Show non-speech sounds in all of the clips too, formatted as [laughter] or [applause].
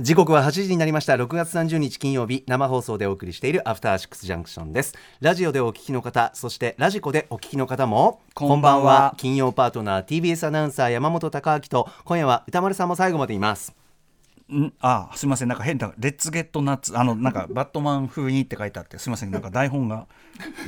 時刻は8時になりました。6月30日金曜日生放送でお送りしているアフターシックスジャンクションです。ラジオでお聞きの方そしてラジコでお聞きの方もこんばんは。金曜パートナー TBS アナウンサー山本貴明と今夜は歌丸さんも最後までいます。ん？あすみません。なんか変な「レッツゲットナッツ」あのなんかバットマン風にって書いてあってすみません。なんか台本が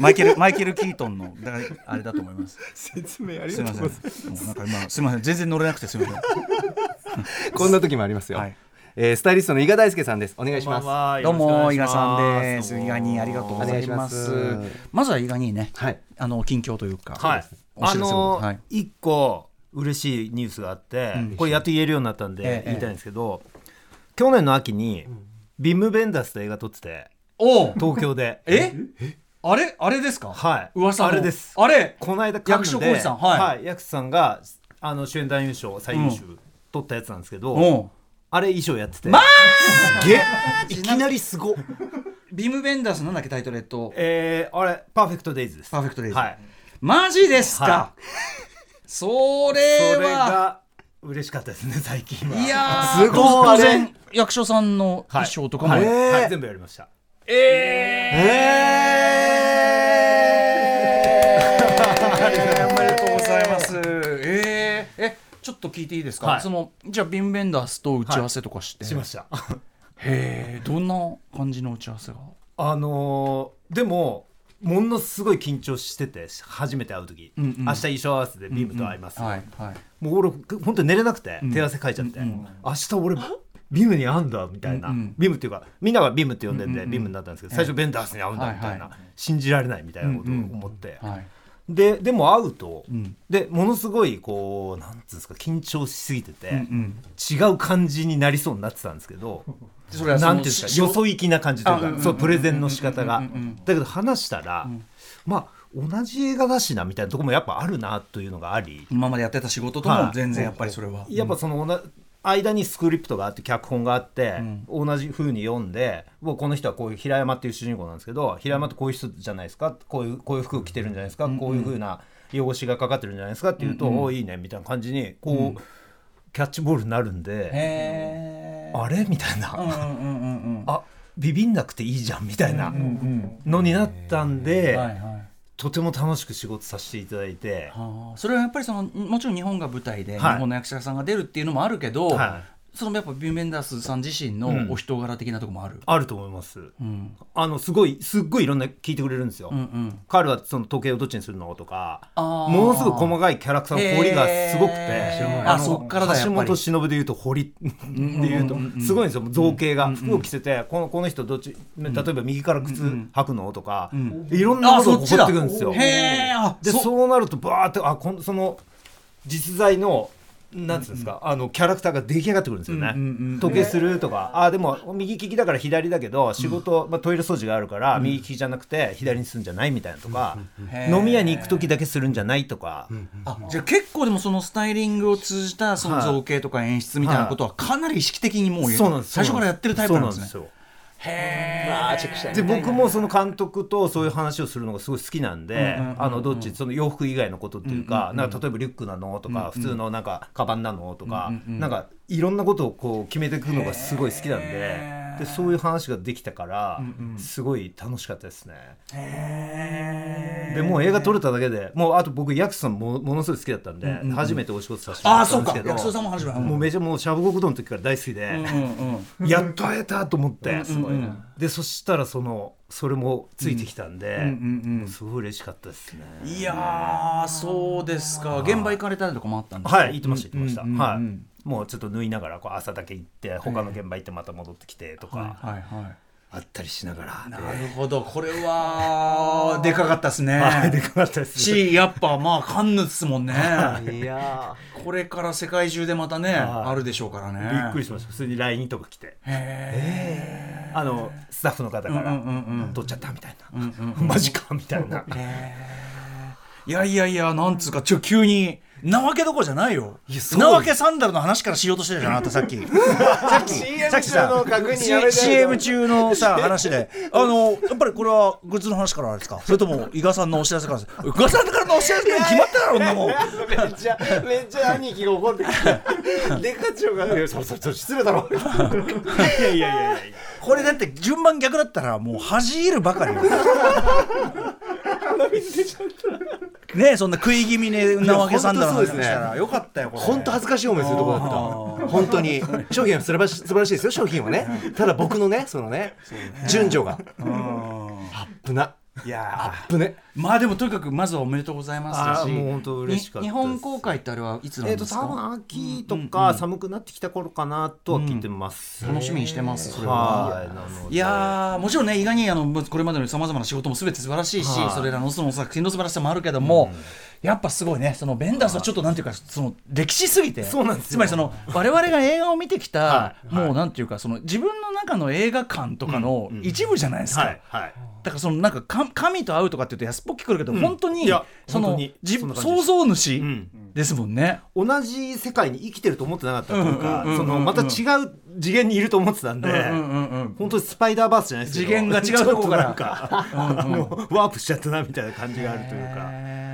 マイケルマイケル・キートンのだあれだと思います。説明ありす。みません。もうなんか今すみません。全然乗れなくてすみません。こんな時もありますよ、はいえースタイリストの伊賀大輔さんです。お願いします。す。どうも伊賀さんです。伊賀にありがとうございます。す。まずは伊賀にねはい。あの近況というかはい。あお知らせをのはい。一個嬉しいニュースがあって、これやっと言えるようになったんええで言いたいんですけど、去年の秋にビム・ベンダースと映画撮ってておう東京で。[laughs] え？あれ？あれですか？はい。噂の。あれです。あれ？この間役所広司さん。はい。役所さんがあの主演男優賞最優秀取ったやつなんですけど、あれ衣装やってて、げえ。いきなりすごっ。ビームベンダースなんだっけタイトルえっと。えー、あれパーフェクトデイズです。パーフェクトデイズ。はい。マジですか、はそれそれはが嬉しかったですね最近は。いやーすごい。当然役所さんの衣装とかも、はい。えー。はい全部やりました。えと聞いていいですか？はい。そのじゃあビンベンダースと打ち合わせとかして。しました。[laughs] へえ、どんな感じの打ち合わせが？あのーでもものすごい緊張してて初めて会う時、うんうん。明日衣装合わせでビームと会います、はいはい。もう俺本当に寝れなくて手汗かいちゃって、明日俺ビームに会うんだみたいな、うんうん。ビームっていうかみんながビームって呼んでんで、うんうんうん。ビームになったんですけど最初ベンダースに会うんだみたいな、はいはい。信じられないみたいなことを思って、はい。ででも会うと、ん。でものすごいこうなんつうんですか緊張しすぎてて、うん違う感じになりそうになってたんですけど、[laughs] それはなんていうんですかしよそ行きな感じというか、あうんうんそうプレゼンの仕方が、うんうんうんうん。だけど話したら、まあ同じ映画だしなみたいなところもやっぱあるなというのがあり、今までやってた仕事とはいも全然やっぱりそれは。やっぱその間にスクリプトがあって脚本があって、同じ風に読んでもうこの人はこういう平山っていう主人公なんですけど平山ってこういう人じゃないですか？こういうこういう服着てるんじゃないですか、こういう風な汚しがかかってるんじゃないですか？っていうと、おおいいねみたいな感じにこう、キャッチボールになるんで。あれ？みたいな。うんうんうんうんうん。あビビんなくていいじゃんみたいなのになったんで、はいはい。とても楽しく仕事させていただいて、はあ、それはやっぱりそのもちろん日本が舞台で日はい。本の役者さんが出るっていうのもあるけど、はそのやっぱビューメンダースさん自身うん。のお人柄的なところもある。あると思います。うん。あのすごいすっごいいろんな聞いてくれるんですよ。うんうん。彼はその時計をどっちにするのとかものすごい細かいキャラクターの彫りがすごくて、へーあのそっからだ橋本忍でいうと彫りっていうとすごいんですよ。造形が。服を着せてこのこの人どっち例えば右から靴履くのとかいろんなあことを掘そってくるんですよ。へえあでそそうなるとバーってあこんその実在のなんつうんですか、あのキャラクターが出来上がってくるんですよね、うんうんうん時計するとか。あでも右利きだから左だけど仕事、まあ、トイレ掃除があるから右利きじゃなくて左にするんじゃないみたいなとか、へー。飲み屋に行く時だけするんじゃないとか、あじゃあ結構でもそのスタイリングを通じたその造形とか演出みたいなことはかなり意識的にもうそうなんです。最初からやってるタイプなんですね。そうなんですよへえ。あーチェックしたいで僕もその監督とそういう話をするのがすごい好きなんで、うんうんうんうんあのどっちその洋服以外のことっていうか,、なんか例えばリュックなのとか、普通のなんかカバンなのとか、なんかいろんなことをこう決めていくのがすごい好きなんででそういう話ができたから、すごい楽しかったですね。でもう映画撮れただけでもうあと僕ヤクさんもものすごい好きだったんで、初めてお仕事させてもらああそうったんですけどか。役所さんも初めて。もうめちゃもうしゃぶ極道の時から大好きで。うんうんうん。やっと会えたと思って、すごいねでそしたらそのそれもついてきたんで、うんうんすごい嬉しかったですね。いやーそうですか。現場行かれたりとかもあったんですか？はい、言ってました、言ってました。うんうんうん。はい。もうちょっと縫いながら、こう朝だけ行って、他の現場行って、また戻ってきてとか、はいはいあったりしながら。なるほどこれは [laughs] でかかったですね。はい、でかかったです。[laughs] しやっぱまあカンヌですもんね。い。やこれから世界中でまたねはい。あるでしょうからね。びっくりしました。普通に LINE とか来て、へあの、スタッフの方から、うんうんうんうん。撮っちゃったみたいうんうんな。[laughs] マジかみたいな。えいやいやいやなんつうかちょ急になわけどころじゃないよ。なわけサンダルの話からしようとしてるじゃんあなたさっき。[laughs] さっき。さっきさ。CM 中のさ話で。あのやっぱりこれはグッズの話からですか？それとも伊賀さんのお知らせからです伊賀さんからのお知らせに決まっただろんなもん。めっちゃめっちゃ兄貴が怒ってきた。デカ長が「そそそ失礼だろ」いやいやいやいや。これだって順番逆だったらもう恥じるばかりよ [laughs] ねえそんな食い気味ねなわけサンダルの話したら。よかったよこれ。本当恥ずかしい思いするところだった。本当に。商品は素晴らし素晴らしいですよ商品はね。ただ僕のねそのね順序が。アップないやアップね。まあでもとにかくまずはおめでとうございますだし。もう本当嬉しかった日本公開ってあれはいつなんえっとですか、多分秋とか寒くなってきた頃かなとは聞いてます、楽しみにしてますそれは。はい。やーもちろんね意外にあのこれまでのさまざまな仕事もすべて素晴らしいし、はい。それらのその作品の素晴らしさもあるけども、やっぱすごいねそのベンダースはちょっとなんていうかその歴史すぎてそうなんですよ。つまりその我々が映画を見てきた、はい。もうなんていうかその自分の中の映画館とかの一部じゃないですか。はい。はいだからそのなんかか神と会うとかって言うと安っぽく聞こえるけど、本当にいやその本当に自そんな感じです。創造主ん。ですもんね。同じ世界に生きてると思ってなかったというかうんうんうんうんそのまた違う次元にいると思ってたんで、うんうんうん本当にスパイダーバースじゃないですけど次元が違うとこから。[laughs] ワープしちゃったなみたいな感じがあるというか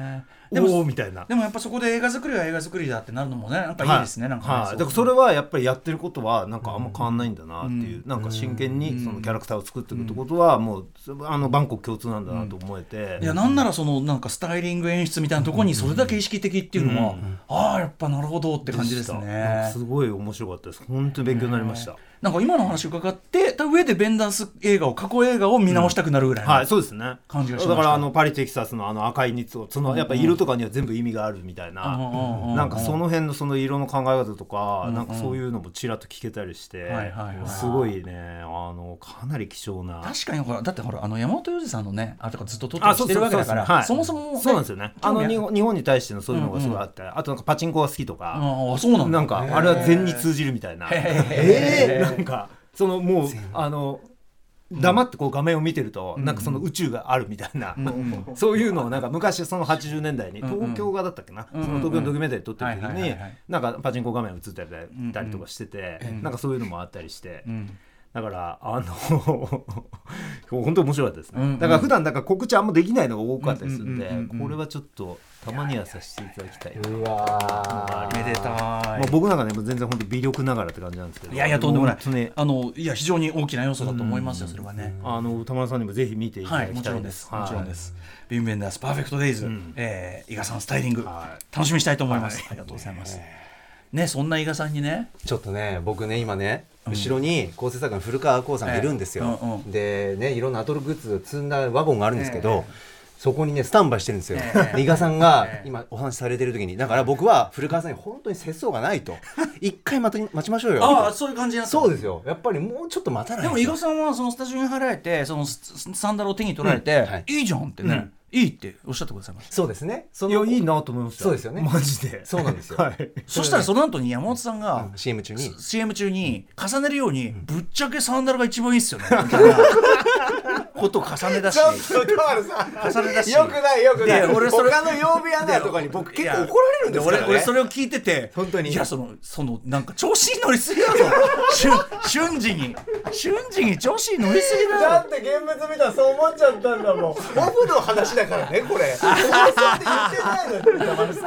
でもみたいな。でもやっぱそこで映画作りは映画作りだってなるのもねなんかい。いですね、なんかね、はい、だからそれはやっぱりやってることはなんかあんま変わんないんだなっていう、なんか真剣にそのキャラクターを作っていくってことはもうあのバンコク共通なんだなと思えて、いやなんならそのなんかスタイリング演出みたいなところにそれだけ意識的っていうのは、ああやっぱなるほどって感じですね。すごい面白かったです。本当に勉強になりました、なんか今の話伺ってた上でベンダース映画を過去映画を見直したくなるぐらいの、はいそうですね。感じがしまだからあのパリ・テキサスのあの赤いニットそのやっぱ色とかには全部意味があるみたいな、うんうんなんかその辺のその色の考え方とか、なんかそういうのもちらっと聞けたりして、はいはいはいすごいねあのかなり貴重な。確かにほらだってほらあの山本洋次さんのねあれとかずっと撮ってあしてるわけだからはい。そもそもね、そうなんですよね。あの日本日本に対してのそういうのがすごいあって、あとなんかパチンコが好きとか、ああそうなんだ。なんかあれは禅に通じるみたいな。へえーなんかそのもうあの黙ってこう画面を見てると、なんかその宇宙があるみたいな、そういうのをなんか昔その80年代に東京画だったっけな、その東京のドキュメンタリー撮ってる時になんかパチンコ画面映ったりたりとかしてて、なんかそういうのもあったりして、ん。だからあの [laughs] 本当面白かったですね、うん。うん。だから普段だから告知あんまできないのが多かったりするんで、うん。うん。うん。うん。これはちょっとたまにはさせていただきたいな。うわめでたい。まあ、僕なんかねもう全然本当微力ながらって感じなんですけど。いやいやとんでもない。ね。あのいや非常に大きな要素だと思いますよそれはね。あの歌丸さんにもぜひ見ていたはい、だきもちろんで。たいです。す。もちろんです。ビンベンダースパーフェクトデイズ、ん。えー伊賀さんスタイリング、は楽しみにしたいと思います。ありがとうございます。ね、そんな伊賀さんにね、ちょっとね僕ね今ね後ろに構成作家の古川光さんがいるんですよ、ええうんうん。でねいろんなアトログッズを積んだワゴンがあるんですけど、そこにねスタンバイしてるんですよ、伊賀さんがええ。今お話しされてる時にだから僕は古川さんに本当に節操がないと [laughs] 一回待と待ちましょうよ。ああ、そういう感じになった。そうですよ。やっぱりもうちょっと待たないと。でも伊賀さんはそのスタジオに入られて、そのスサンダルを手に取られて、い。い、いじゃんってね、いいっておっしゃってくださいました。そうですね。そいやいいなと思いました。そうですよね。マジで。そうなんですよ。[laughs] はい。そしたらその後に山本さんが、うん。CM 中に。CM 中に重ねるように、ぶっちゃけサンダルが一番いいっすよね [laughs] ことを重ねだし。重ねだし。よくないよくない。で俺それ他の曜日アナとかに僕結構怒られるんですから、ね、俺俺それを聞いてて本当に。いやそのそのなんか調子に乗りすぎだぞ。瞬瞬時に。瞬時に調子に乗りすぎだぞ。だって現物見たらそう思っちゃったんだもん。オフの話だからねこれ。言ってないのに歌丸さ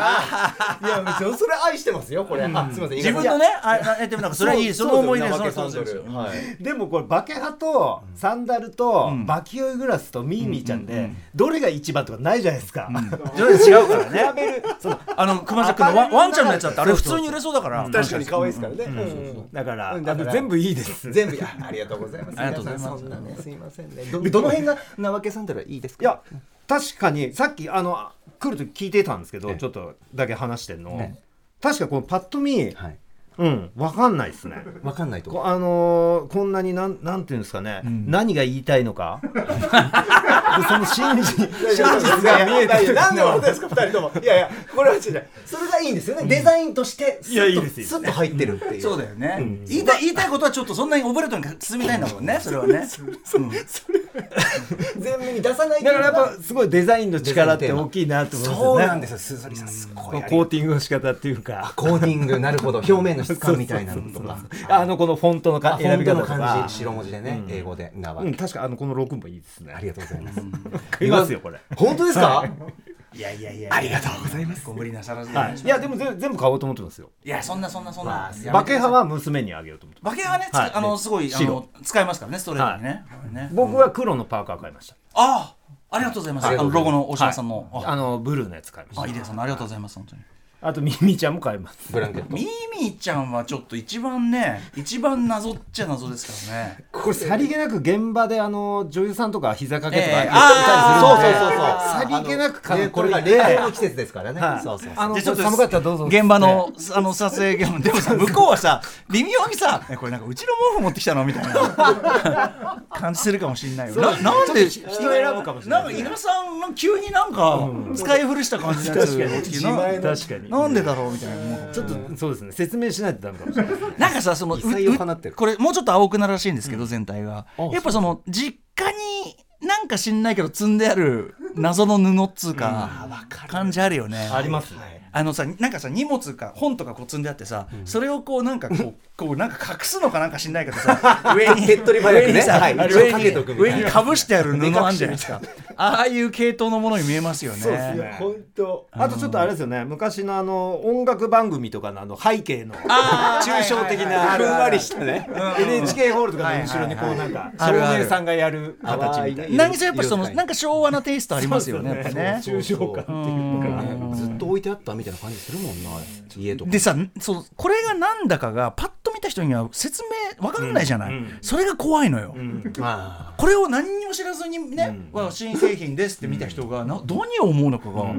ん。いや別にそれ愛してますよこれ、あすみません。自分のねああでもなんかそれはいいその思い出そのそうそうですよ。はい。でもこれバケハとサンダルとバキオイグラスとミーミーちゃんでどれが一番とかないじゃないですか。それ違うからねそうあの熊崎君のワワンちゃんのやつだってあれ普通に売れそうだから確かに可愛いですからね、うんだからうんだからあの全部いいです。全部ありがとうございますありがとうございますんそんなねすいませんねどどの辺がなわけサンダルはいいですかいや確かにさっきあの来ると聞いてたんですけどちょっとだけ話してんのね確かこのパッと見はいうん。わかんないですね。わかんないと。こあのーこんなになんなんていうんですかね、何が言いたいのか。[laughs] でその真実真実が見えてる。なんでですか二人とも。いやいやこれは違う。それがいいんですよね。デザインとしてスッといやいいですいいですスッと入ってるっていう。そうだよね、言いたい言いたいことはちょっとそんなにオブラートに包みたいんだもんねそれはね前面に出さないだからやっぱぱすごいデザインの力って大きいなと思いまね。そうなんですよ。すずりさんすごいコーティングの仕方っていうか。コーティングなるほど。表面の質感みたいなのとか。[laughs] あのこのフォントのあか選び方とか。感じ白文字でね英語でなわうん、確かあのこの6もいいですね。ありがとうございます。[laughs] 買いますよこれ。本当ですか？いやいやいやありがとうございます。ご無理なさらずはい、いやでも全全部買おうと思ってますよ。いやそんなそんなそんな。バケハは娘にあげようと思ってます。バケハはね、つはい。あのすごいあ白。の使えますからねストレートにね,、ね。僕は黒のパーカー買いました。ああありがとうございます。あのロゴの大島さんの、あのブルーのやつ買いました。あいいです。ねありがとうございます本当にあとミミちゃんも買います。ブランケット。ミーミーちゃんはちょっと一番ね一番謎っちゃ謎ですからね。これさりげなく現場であの女優さんとか膝掛けとかええ言ってたりするんで、そうそうそうそう。さりげなく買っねことれが冷凍の季節ですからね。はい。そうそうあのでちょっと寒かったらどうぞ。現場のあの撮影現場でもさ向こうはさ微妙にさえこれなんかうちの毛布持ってきたのみたいな。感じするかもしれないよ。ななんで人選ぶかもしれなないんか伊賀さんが急になんか使い古した感じのやつ確かに。自前確かになんでだろうみたいな思うちょっとそうですね。説明しないとダメかもしれない。[laughs] なんかさそのう異彩を放ってる。うこれもうちょっと青くなるらしいんですけど、全体がやっぱその実家になんか知んないけど積んである謎の布っつうか、感じあるよね。ありますねあのさなんかさ荷物か本とかこう積んであってさ、それをこうなんかこう [laughs] こうなんか隠すのかなんか知んないけどさ [laughs] 上に手っ取り早くね。上にかぶしてある布 [laughs] あんじゃないですか。ああいう系統のものに見えますよね。そうですね。本当。あとちょっとあれですよね。昔のあの音楽番組とかのあの背景の抽象的なふんわりしたね。NHK ホールとかの後ろにこうなんか照明さんがやる形みたいな。何せやっぱそのなんか昭和なテイストありますよね抽象感っていうか。ねずっと置いてあったみたいな感じするもんな家とか。でさそうこれがなんだかがパッと見た人には説明わかんないじゃない、うん。うんそれが怖いのよ、あこれを何にも知らずにね、わ新製品ですって見た人がな何を思うのかが、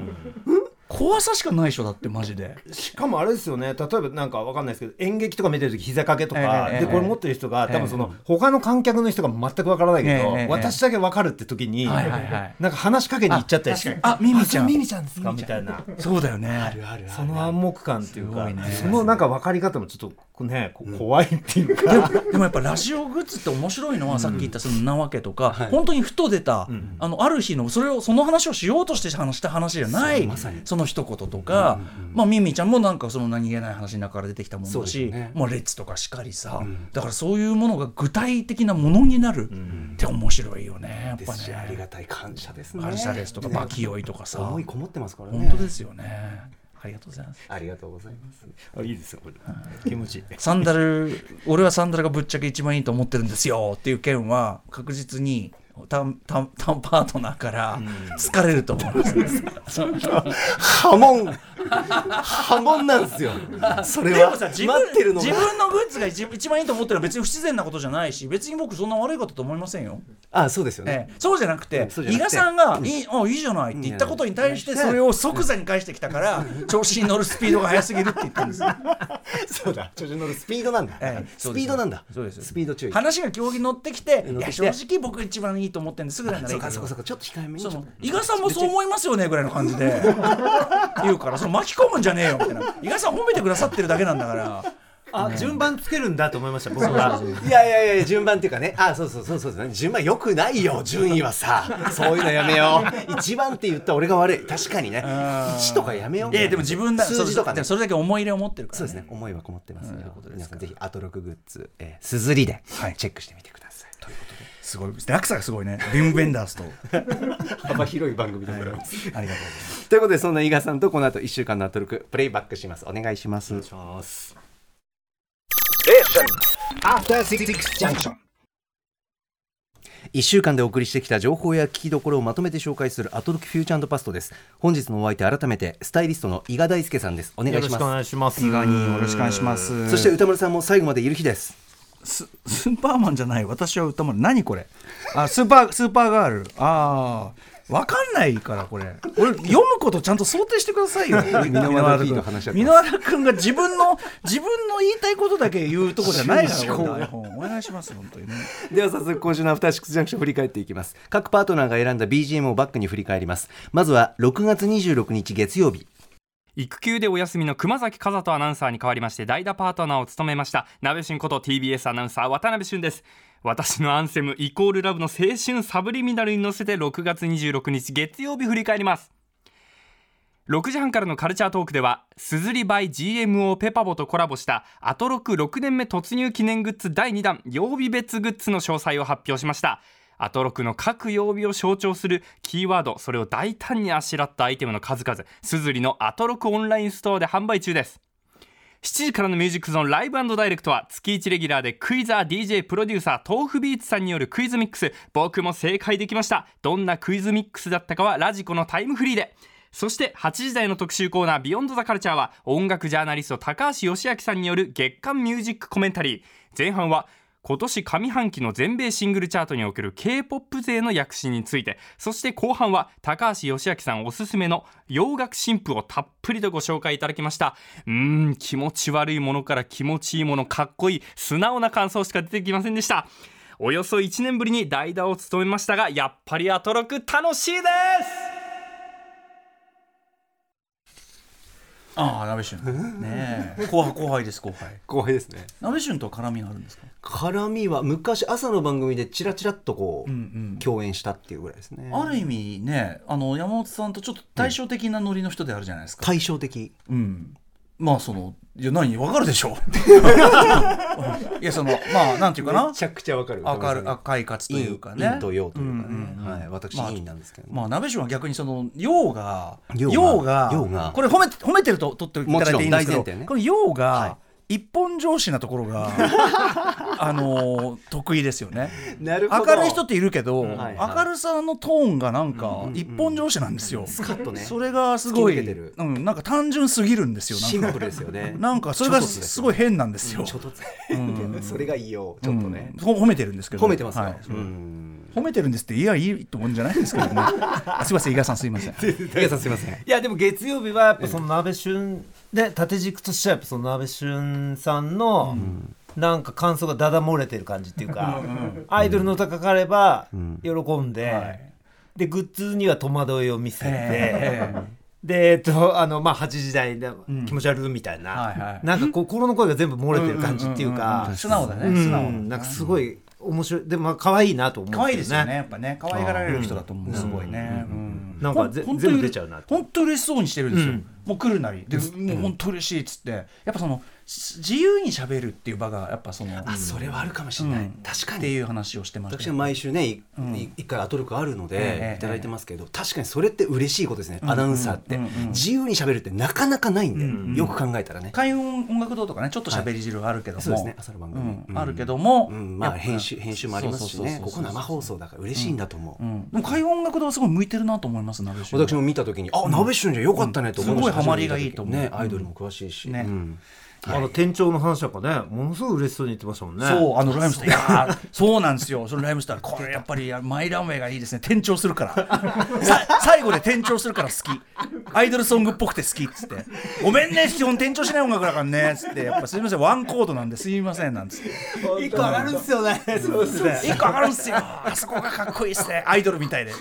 怖さしかないでしょだってマジで。しかもあれですよね。例えばなんかわかんないですけど演劇とか見てる時膝掛けとか、ええでこれ持ってる人が、ええ。多分その他の観客の人が全くわからないけど、ええ私だけわかるって時に、はいはいはい。なんか話しかけに行っちゃったりしてあミミちゃん。ミミちゃんですか？みたいな。そうだよね。あるあるその暗黙感っていうか、ね。そのなんか分かり方もちょっとね、こ怖いっていうか、でもやっぱラジオグッズって面白いのは、さっき言ったそのなわけとか、本当にふと出た、あのある日のそれをその話をしようとして話した話じゃないその一言とか、まあミミちゃんもなんかその何気ない話の中から出てきたものそうだし、ね。まあレッツとかしかりさ、だからそういうものが具体的なものになるって面白いよねやっぱですしありね。がたい感謝ですね。感謝ですとかバキ酔いとかさ、思いこもってますからね。本当ですよね。ありがとうございます。ありがとうございます。あいいですよこれ。気持ちいい。サンダル俺はサンダルがぶっちゃけ一番いいと思ってるんですよっていう件は確実にタンタンタンパートナーから好かれると思います。[laughs] 波紋。波紋なんですよ。それは。でもさ自分待ってるのが。自分のグッズが一一番いいと思ってるのは別に不自然なことじゃないし別に僕そんな悪いことと思いませんよ。あそうですよね。ええ。そうじゃなくて伊賀さんがいい,、あいいじゃないって言ったことに対してそれを即座に返してきたから調子に乗るスピードが速すぎるって言ったんです。そうだ。調子に乗るスピードなんだ。ええ。スピードなんだ。そうです。スピード注意。話が競技に乗ってきていや乗ってきて。正直僕一番いいと思ってるんです。ぐらいならそいういけど。かそうかそうかちょっと控えめに。伊賀さんもそう思いますよねぐらいの感じで。[laughs] 言うからその巻き込むんじゃねえよみたいな。伊賀さん褒めてくださってるだけなんだから。あ順番つけるんだと思いました僕は。いやいやいや順番っていうかね。あそうそうそうそうですね順番よくないよ順位はさ。そういうのやめよう。[laughs] 一番って言った俺が悪い。確かにね。1とかやめよう。いやでも自分だ数字とかね。それそれだけ思い入れを持ってるから、そうですね。思いはこもってます。よ皆さんぜひアトロクグッズえーすずりではい。チェックしてみてくださいといすごい。落差がすごいね。ビム・ベンダースと。[laughs] 幅広い番組でございます。ありがとうございます。ということでそんな伊賀さんとこの後1週間のアトロクプレイバックします。お願いします。ます。After Six Junction. 1週間でお送りしてきた情報や聞きどころをまとめて紹介するアトロクフューチャーパストです。本日のお相手改めてスタイリストの伊賀大輔さんです。お願いします。よろしくお願いします。伊賀によろしくお願いします。そして歌丸さんも最後までいる日ですススーパーマンじゃない私は歌丸。何これ？あスーパースーパーガール。ああわかんないからこれ。俺読むことちゃんと想定してくださいよ。[laughs] 箕輪田君が自分の自分の言いたいことだけ言うとこじゃないからお願いします本当にね。では早速今週のアフターシックスジャンクション振り返っていきます。各パートナーが選んだ BGM をバックに振り返ります。まずは6月26日月曜日育休でお休みの熊崎和人アナウンサーに代わりまして代打パートナーを務めました鍋旬こと TBS アナウンサー渡辺俊です。私のアンセムイコールラブの青春サブリミナルに乗せて6月26日月曜日振り返ります。6時半からのカルチャートークではすずり by GMO ペパボとコラボしたアトロク6年目突入記念グッズ第2弾曜日別グッズの詳細を発表しました。アトロクの各曜日を象徴するキーワードそれを大胆にあしらったアイテムの数々。すずりのアトロクオンラインストアで販売中です。7時からのミュージックゾーン Live Direct は月1レギュラーでクイザー DJ プロデューサー tofubeats さんによるクイズミックス僕も正解できました。どんなクイズミックスだったかはラジコのタイムフリーで。そして8時台の特集コーナー「 Beyond the Culture は音楽ジャーナリスト高橋芳朗さんによる月間ミュージックコメンタリー。前半は今年上半期の全米シングルチャートにおける K-POP 勢の躍進についてそして後半は高橋芳朗さんおすすめの洋楽新譜をたっぷりとご紹介いただきました。うーん気持ち悪いものから気持ちいいものかっこいい素直な感想しか出てきませんでした。およそ1年ぶりに代打を務めましたがやっぱりアトロク楽しいです！ああ鍋旬ねえ。後輩後輩です後輩。後輩ですね。鍋旬とは絡みがあるんですか？絡みは昔朝の番組でチラチラっとこう、うんうん。共演したっていうぐらいですね。ある意味ねあの山本さんとちょっと対照的なノリの人であるじゃないですか、対照的。うんまあそのいや何わかるでしょ。[laughs] いやそのまあなんていうかな。ちゃくちゃわかる。明る赤い活というかね。陰と陽というかね、うんうんうん。はい、私まあ陰なんですけど、まあ鍋旬は逆にその陽が陽が陽がこれ褒め褒めてると取っていただいていいんですけど、この陽が、はい一本上司なところが [laughs] あのー得意ですよね。なる明るい人っているけど、はいはい。明るさのトーンがなんか一本上司なんですよ、スカッとね。それがすごいうん、なんか単純すぎるんですよなんか。シンプルですよね。なんかそれがすすごい変なんですよ、ちょっとずつ。それがいいよちょっとね、うん。ほ褒めてるんですけど。褒めてますよ、はい。うん。褒めてるんですっていやいいと思うんじゃないですけどね。あすいません伊賀さんすいません。[laughs] 竹さんすいません。いやでも月曜日はやっぱその鍋旬で縦軸としてはやっぱその鍋旬さんのなんか感想がだだ漏れてる感じっていうかアイドルの歌かかれば喜んででグッズには戸惑いを見せてでえっとあのまあ8時台で気持ち悪いみたいはいはない。なんか心の声が全部漏れてる感じっていうか素直だねうん素直だなんかすごい面白い。でもまあ可愛いなと思うん可愛いですよねねやっぱね。可愛がられる人だと思うすごいね。うんなんかぜほん全部出ちゃうなって。本当嬉しそうにしてるんですよ、うんもう来るなり。で、もう本当嬉しいっつって。やっぱそのし自由にしゃべるっていう場がやっぱそのあそれはあるかもしれない、うん。確かに。っていう話をしてまし私は毎週ね一回アトロクあるのええでいただいてますけど確かにそれって嬉しいことですね。アナウンサーって。自由にしゃべるってなかなかないんでんよく考えたらね。開運音楽堂とかねちょっと喋り汁があるけども、そうですね朝の番組。あるけども、うん。まあ編集編集もありますしね。ここ生放送だから嬉しいんだと思う。うん、でも開運音楽堂はすごい向いてるなと思います私も見た時にあ鍋旬じゃよかったねと思いましたハマりがいいと思う。ねアイドルも詳しいし。ね。うん。あの店長の話なんかねものすごい嬉しそうに言ってましたもんね。そうあのライムスター。いやーそうなんですよ。そのライムスター。これやっぱりやマイランウェイがいいですね。転調するから。[laughs] さ最後で転調するから好き。アイドルソングっぽくて好きっつって。ごめんね基本転調しない音楽だからね。っつって。やっぱすいません。ワンコードなんですいませんなんつって。一個上がるんですよね。そうですね。一個上がるんすよ。あそこがかっこいいっすね。アイドルみたいで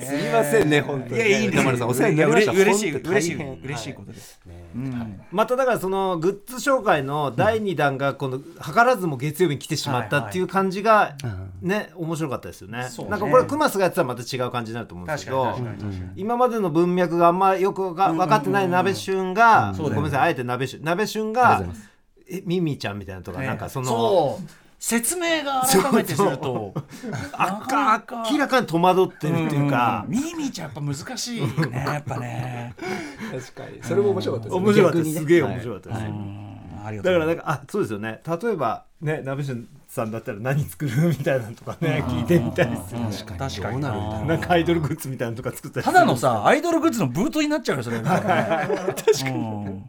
すいませんね本当に。いやいい歌丸さんお世話になりました。嬉しい嬉しい嬉しいことです、まただからそのグッズ紹介の第2弾がこの図らずも月曜日に来てしまったっていう感じがね面白かったですよね。なんかこれクマスがやってたらまた違う感じになると思うんですけど今までの文脈があんまよくが分かってない鍋旬がごめんなさいあえて鍋旬。鍋旬がえミミちゃんみたいなとかなんかその説明が改めてするとあ明らかに戸惑ってるっていうか。ミーミーちゃんやっぱ難しいねやっぱね。確かに。それも面白かったですね。面白かったで逆にね。すすげえ面白かったです。うん。ありがとうだからなんかあそうですよね。例えばね鍋旬さんだったら何作る？みたいなのとかね聞いてみたいですよね。確かに。確かにどうなるんだろうな。んかアイドルグッズみたいなのとか作ったりただのさアイドルグッズのブートになっちゃうよそれ確かに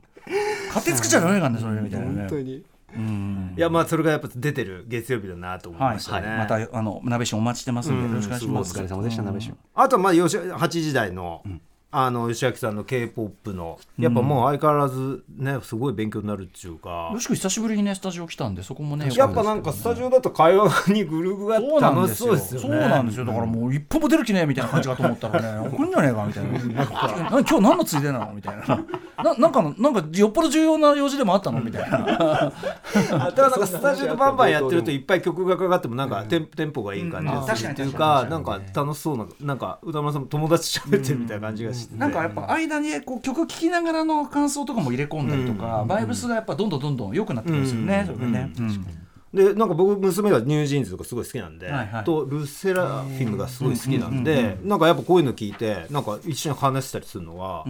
勝手作っちゃダメなんだそれみたいなね。本当にいやまあそれがやっぱ出てる月曜日だなと思いはい、ましたね、またあの鍋師お待ちしてますんで、うん。よろしくお願いしおます。疲れ様でした鍋師あとまあよし8時台の、あの吉明さんの k p o p のやっぱもう相変わらずねすごい勉強になるっていうか。よ、しく久しぶりにねスタジオ来たんでそこもねやっぱなんかスタジオだと会話にグルーブが楽しそうですよね。そうなんですよ。だからもう一歩も出る気ねえみたいな感じかと思ったらね来んじゃねえかみたいな。[laughs] な今日何のついでなのみたいなななんかのなんかよっぽど重要な用事でもあったの？みたいな。あただなんか [laughs] スタジオでバンバンやってるといっぱい曲がかかってもなんかテンテンポがいい感じがするっていうかなんか楽しそうななんか歌丸さんも友達喋ってるみたいな感じがしてなんかやっぱ間にこう曲聴きながらの感想とかも入れ込んだりとか、バイブスがやっぱどんどんどんどん良くなってくるんですよね、それでね、うん。でなんか僕娘がニュージーンズとかすごい好きなんで、はい。はいとルセラフィムがすごい好きなんで、なんかやっぱこういうの聞いてなんか一緒に話したりするのは、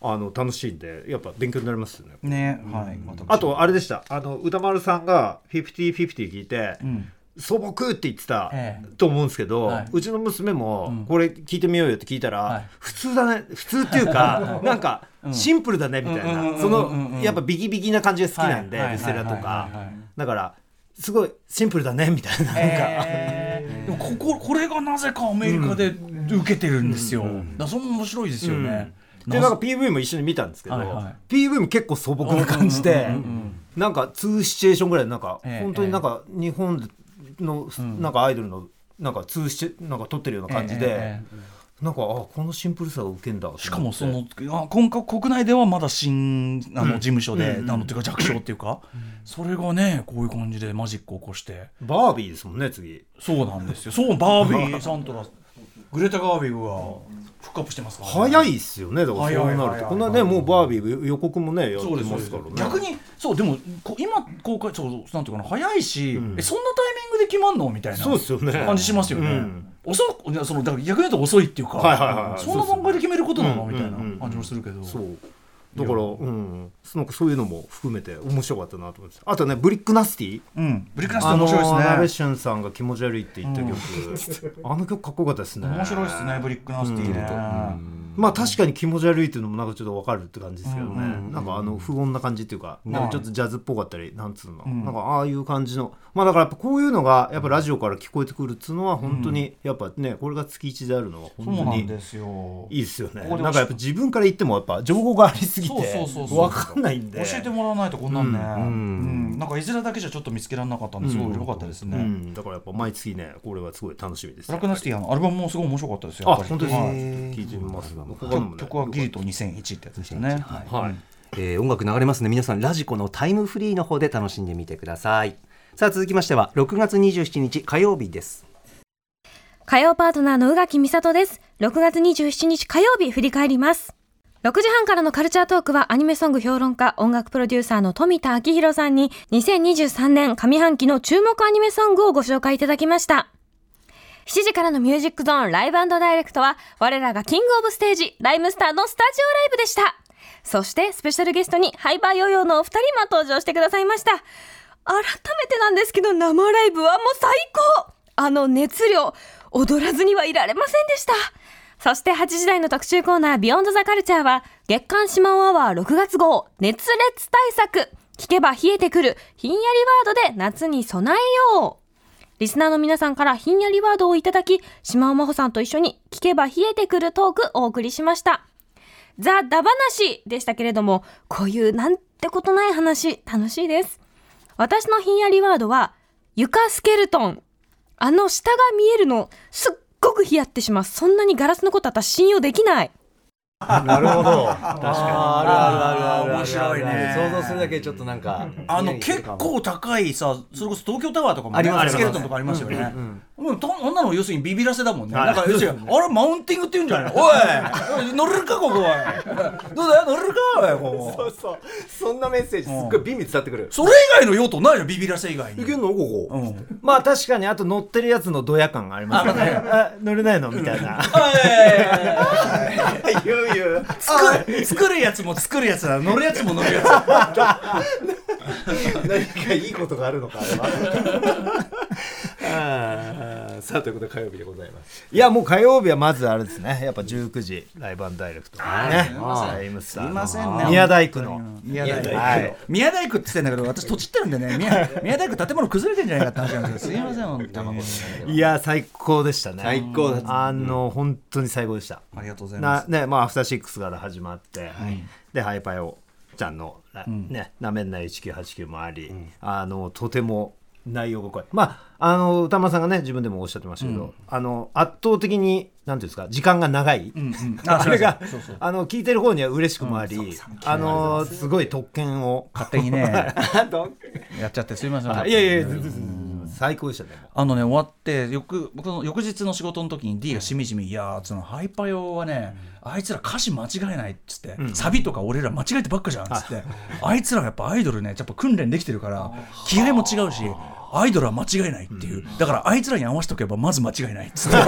あの楽しいんでやっぱ勉強になりますよね。ねはいあとあれでした。あの歌丸さんが「50-50」聞いて、ん。素朴って言ってたええ。と思うんですけど、はい。うちの娘もこれ聞いてみようよって聞いたら、はい。普通だね普通っていうか [laughs] なんかシンプルだねみたいうんうんうんうんなそのやっぱビキビキな感じが好きなんではい。ルセラとはいかだからすごいシンプルだねみたいななんか、えーでもこここれがなぜかアメリカで受けてるんですよ、だからそれも面白いですよね、でなんか PV も一緒に見たんですけど、はいはい。PV も結構素朴な感じで、なんか2シチュエーションぐらいなんか、ええ本当になんか日本のなんかアイドルのなんか2シチュなんか撮ってるような感じで、えええなんかあこのシンプルさを受けんだしかもそのあ今回国内ではまだ新あの事務所で、あのっていうか弱小っていうか、それがねこういう感じでマジックを起こして。バービーですもんね次。そうなんですよ。そうバービーサントラグレタ・ガービーがフックアップしてますから、ね、早いっすよね。だからそうなると。こんなねもうバービー予告もねやってそうですますからね逆にそうでもこ今公開そうなんていうかな早いし、えそんなタイミングで決まんのみたいなそうですよね。感じしますよね、うん。遅いいやそのだから逆に言うと遅いっていうか、はいはいはいはい。そんな段階で決めることなのそうみたいなうんうんうん。感じもするけど、そうだからうん。なんかそういうのも含めて面白かったなと思って。あとね Bricknasty。うん、 Bricknasty って面白いですね、あのナベシュンさんが気持ち悪いって言った曲、あの曲かっこよかったですね。面白いですね Bricknasty ね、まあ確かに気持ち悪いっていうのもなんかちょっとわかるって感じですけどね、なんかあの不穏な感じっていうか、なんかちょっとジャズっぽかったりなんつうの、なんかああいう感じの。まあだからやっぱこういうのがやっぱラジオから聞こえてくるっつうのは本当にやっぱねこれが月一であるのはそう本当にいいですよね。なんかやっぱ自分から言ってもやっぱ情報がありすぎてそうそうそうそう。わかんないんで。教えてもらわないとこんなんね、うんうん。なんかいずれだけじゃちょっと見つけられなかったんですごい良かったですね、うん、だからやっぱ毎月ねこれはすごい楽しみです。ブラックナスティのアルバムもすごい面白かったですよあ本当ですはい。ね聞いてみます。曲曲はギリと2001ってやつでしたね、はい。えー音楽流れますね。皆さんラジコのタイムフリーの方で楽しんでみてください。さあ続きましては6月27日火曜日です。火曜パートナーの宇垣美里です。6月27日火曜日振り返ります。6時半からのカルチャートークはアニメソング評論家、音楽プロデューサーの富田明宏さんに2023年上半期の注目アニメソングをご紹介いただきました。7時からのミュージックゾーンライブダイレクトは我らがキングオブステージ、ライムスターのスタジオライブでした。そしてスペシャルゲストにハイバーヨーヨーのお二人も登場してくださいました。改めてなんですけど生ライブはもう最高あの熱量、踊らずにはいられませんでした。そして8時台の特集コーナービヨンドザカルチャーは月刊シマオアワー6月号熱烈対策聞けば冷えてくるひんやりワードで夏に備えようリスナーの皆さんからひんやりワードをいただき、島尾真帆さんと一緒に聞けば冷えてくるトークお送りしました。ザ・ダバナシでしたけれども、こういうなんてことない話、楽しいです。私のひんやりワードは、床スケルトン。あの下が見えるの、すっごくヒヤってします。そんなにガラスのこと私信用できない。なるほど。[laughs] 確かに。あるあるあるある面白いね。想像するだけでちょっとなんかあの結構高いさそれこそ東京タワーとかも、ね、ありますスケルトンとかありますよね、うんとあんなの要するにビビらせだもんね。なんか要するにあれマウンティングって言うんじゃない。のおい乗れるかここおいどうだよ？乗れるかおいここ。そうそう。そんなメッセージすっごい美味伝わってくる。それ以外の用途ないのビビらせ以外に。いけんのここ。うん。まあ確かにあと乗ってるやつのドヤ感がありますよね。あ乗れないの？みたいな。言う言う。作る作るや。つも作るやつだ乗るやつも乗るやつ。[laughs] 何かいいことがあるのかあれはさあということで火曜日でございます。いやもう火曜日はまずあれですね。やっぱ19時ライブダイレクト。ね。タイムスターのすいませんね。宮大工の。宮大工、はい。宮大工って言ってんだけど私土地ってるんでね。宮宮大工建物崩れてんじゃないかって話なんですけどすいません本当にいや最高でしたね。最高だった。あの本当に最高でした。ありがとうございます。なねまあアフターシックスから始まって、でハイパイオちゃんの、ねなめんな1989もあり、あのとても内容が濃い。まああの歌丸さんがね自分でもおっしゃってましたけど、あの圧倒的になんていうんですか時間が長い、[laughs] あれがあの聞いてる方には嬉しくもあり、あのすごい特権を。勝手にね。[laughs] やっちゃってすいません。いやいや最高でしたね。あのね終わって翌僕の翌日の仕事の時に D がしみじみ「いやーそのハイパヨはね、あいつら歌詞間違えない」っつって、サビとか俺ら間違えてばっかじゃん」っつって。あ。いつらやっぱアイドルねやっぱ訓練できてるから気合も違うしアイドルは間違えないっていう、だからあいつらに合わせとけばまず間違いないっつって。[laughs]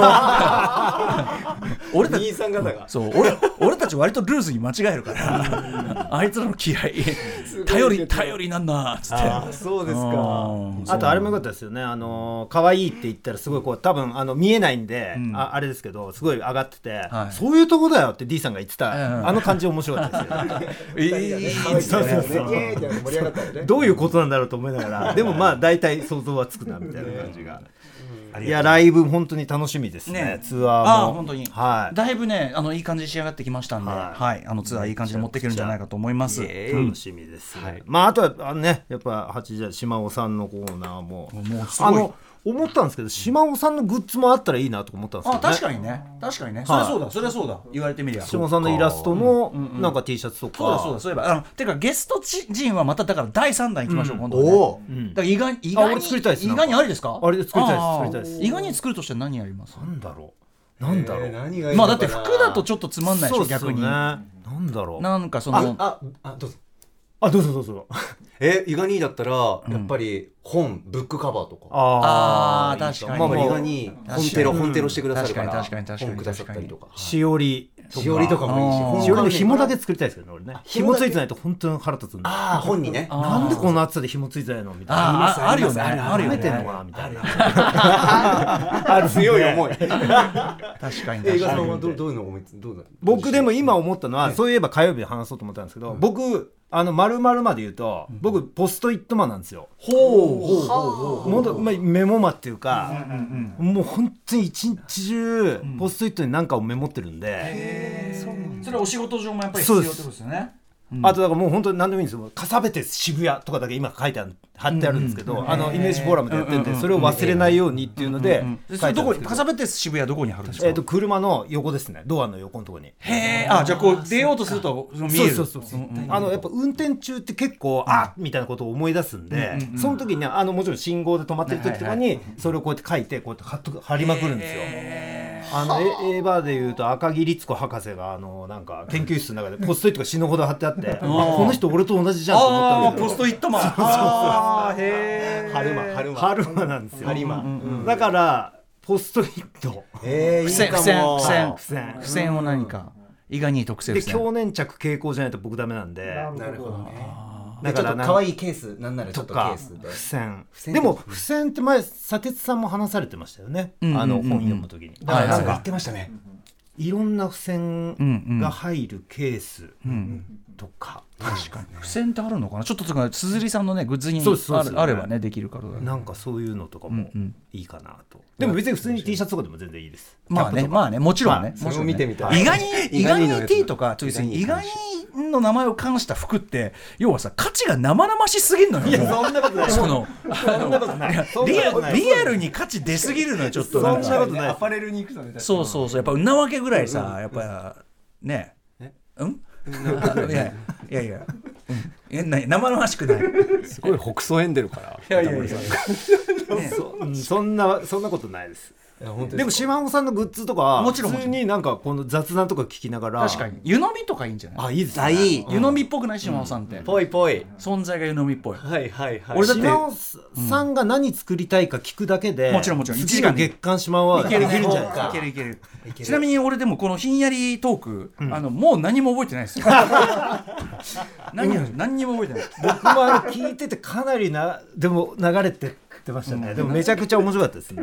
俺たち兄さん方が。そう俺俺たち割とルーズに間違えるから。あいつらの気合頼り頼りなんなっつって。あそうですか。うん。あとあれもよかったですよね、あの可愛いって言ったら、すごいこう、多分あの見えないんで、あ、あれですけど、すごい上がってて、はい。そういうとこだよって D さんが言ってた、うんあの感じ面白かったですよね。どういうことなんだろうと思いながら、でもまあ、大体想像はつくなみたいな感じが。いや、ライブ、本当に楽しみですね、ね。ツアーも。本当に、はい。だいぶねあのいい感じに仕上がってきましたんで、ははい。いあのツアーいい感じに持っていけるんじゃないかと思います。楽しみです、まああとはあのねやっぱ8時島尾さんのコーナーも。もうすごい。あの思ったんですけど島尾さんのグッズもあったらいいなとか思ったんですけど、ね、あ確かにね。確かにね。それはそうだそれはそうだ。言われてみりゃ。島尾さんのイラストのなんか T シャツとか、そうだそうだそういえば。あのてかゲスト陣はまただから第3弾いきましょう、今度はね。おおだから意外意外にあ俺作りたいです意外にありですか？あれ作りたいですあー。作りたいです。意外に作るとして何やります？なんだろう。なんだろう、何がいいまあだって服だとちょっとつまんないでしょ逆に。ねなんだろう。なんかそあのああどうぞあどうぞどうぞ [laughs] え伊賀にだったらやっぱり本ブックカバーとか。あーいい確かに。まあまあ伊本テロ本テロしてくださるから確かに確かに本くださったりとか。しおりしおりとかもいいししおりのね紐だけ作りたいですけどね俺ね。紐ついてないと本当に腹立つんだああ本にね。なんでこの厚さで紐ついてないのみたいな。あーああるよねあるよ舐めてんのねかなみたいな。ある強い思い。確かに確かに賀さんはどうどういうのを思いつどうだ僕でも今思ったのは、そういえば火曜日で話そうと思ったんですけど、僕あの丸々まで言うと、僕ポストイットマンなんですよ。ほう。もっとまあメモマっていうか、もう本当に一日中ポストイットに何かをメモってるんで、それはお仕事上もやっぱり必要ってことですよねあとだからもう本当に何でもいいんですよ。カサベテス渋谷とかだけ今書いてある貼ってあるんですけど、あのイメージフォーラムでやってるんで、それを忘れないようにっていうのでど。こにカサベテス渋谷どこに貼るんですか？えっと車の横ですね。ドアの横のところに。へえあじゃあこう出ようとすると見える。そうそうそうあのやっぱ運転中って結構、あみたいなことを思い出すんで、その時にねあのもちろん信号で止まってる時とかにそれをこうやって書いてこうやって貼っとく貼りまくるんですよ。あのエエヴァでいうと赤木律子博士があのなんか研究室の中でポストイットが死ぬほど貼ってあって、あこの人俺と同じじゃんと思ったポストイットマン。あーへえ春馬春馬。春馬なんですよ。春馬。だからポストイット。えーい付箋いかも。付箋付箋付箋を何か。伊賀に特製で強粘着傾向じゃないと僕ダメなんで。なるほどねだからら可愛いケースなんならちょっとケースで付箋箋でも付箋って前砂鉄さんも話されてましたよね、ん。うんうんあの本読む時に、だはいなんか。言ってましたね。いろんな付箋が入るケースとか、確かに付箋ってあるのかな？ちょっとつかすずりさんのねグッズにあるあればねできるから。なんかそういうのとかもうんうん。いいかなと、でも別に普通に T シャツとかでも全然いいです。まあねまあねもちろんね。まもちろんね。それを見てみたい。意外に意外に T とかつい意外にの名前を冠した服って要はさ価値が生々しすぎるのよ。いやそんなことない。そのそんなことない。そんなリアルに価値出すぎるのよちょっと。なんかそんなことない。アパレルに行くとねそうそうそう。やっぱんなわけぐらいさやっぱね。うん？いやいや。いやうん。えな生々しくない。すごい北総エンデルから。いやいやいや。そうんそんなそんなことないですでも島尾さんのグッズとかはもちろん。普通になんかこの雑談とか聞きながら。確かに。湯飲みとかいいんじゃない？あいいですね。湯飲みっぽくない？島尾さんって。ぽいぽい。存在が湯飲みっぽい。はいはいはい。俺だって島尾さんが何作りたいか聞くだけで、もちろんもちろん。次の月刊島尾はいけるいけるんじゃないいけるいける。ちなみに俺でもこのひんやりトーク、あのもう何も覚えてないですよ。[laughs] 何を何にも覚えてない。僕も聞いててかなりなでも流れてってましたね、でもめちゃくちゃ面白かったですね、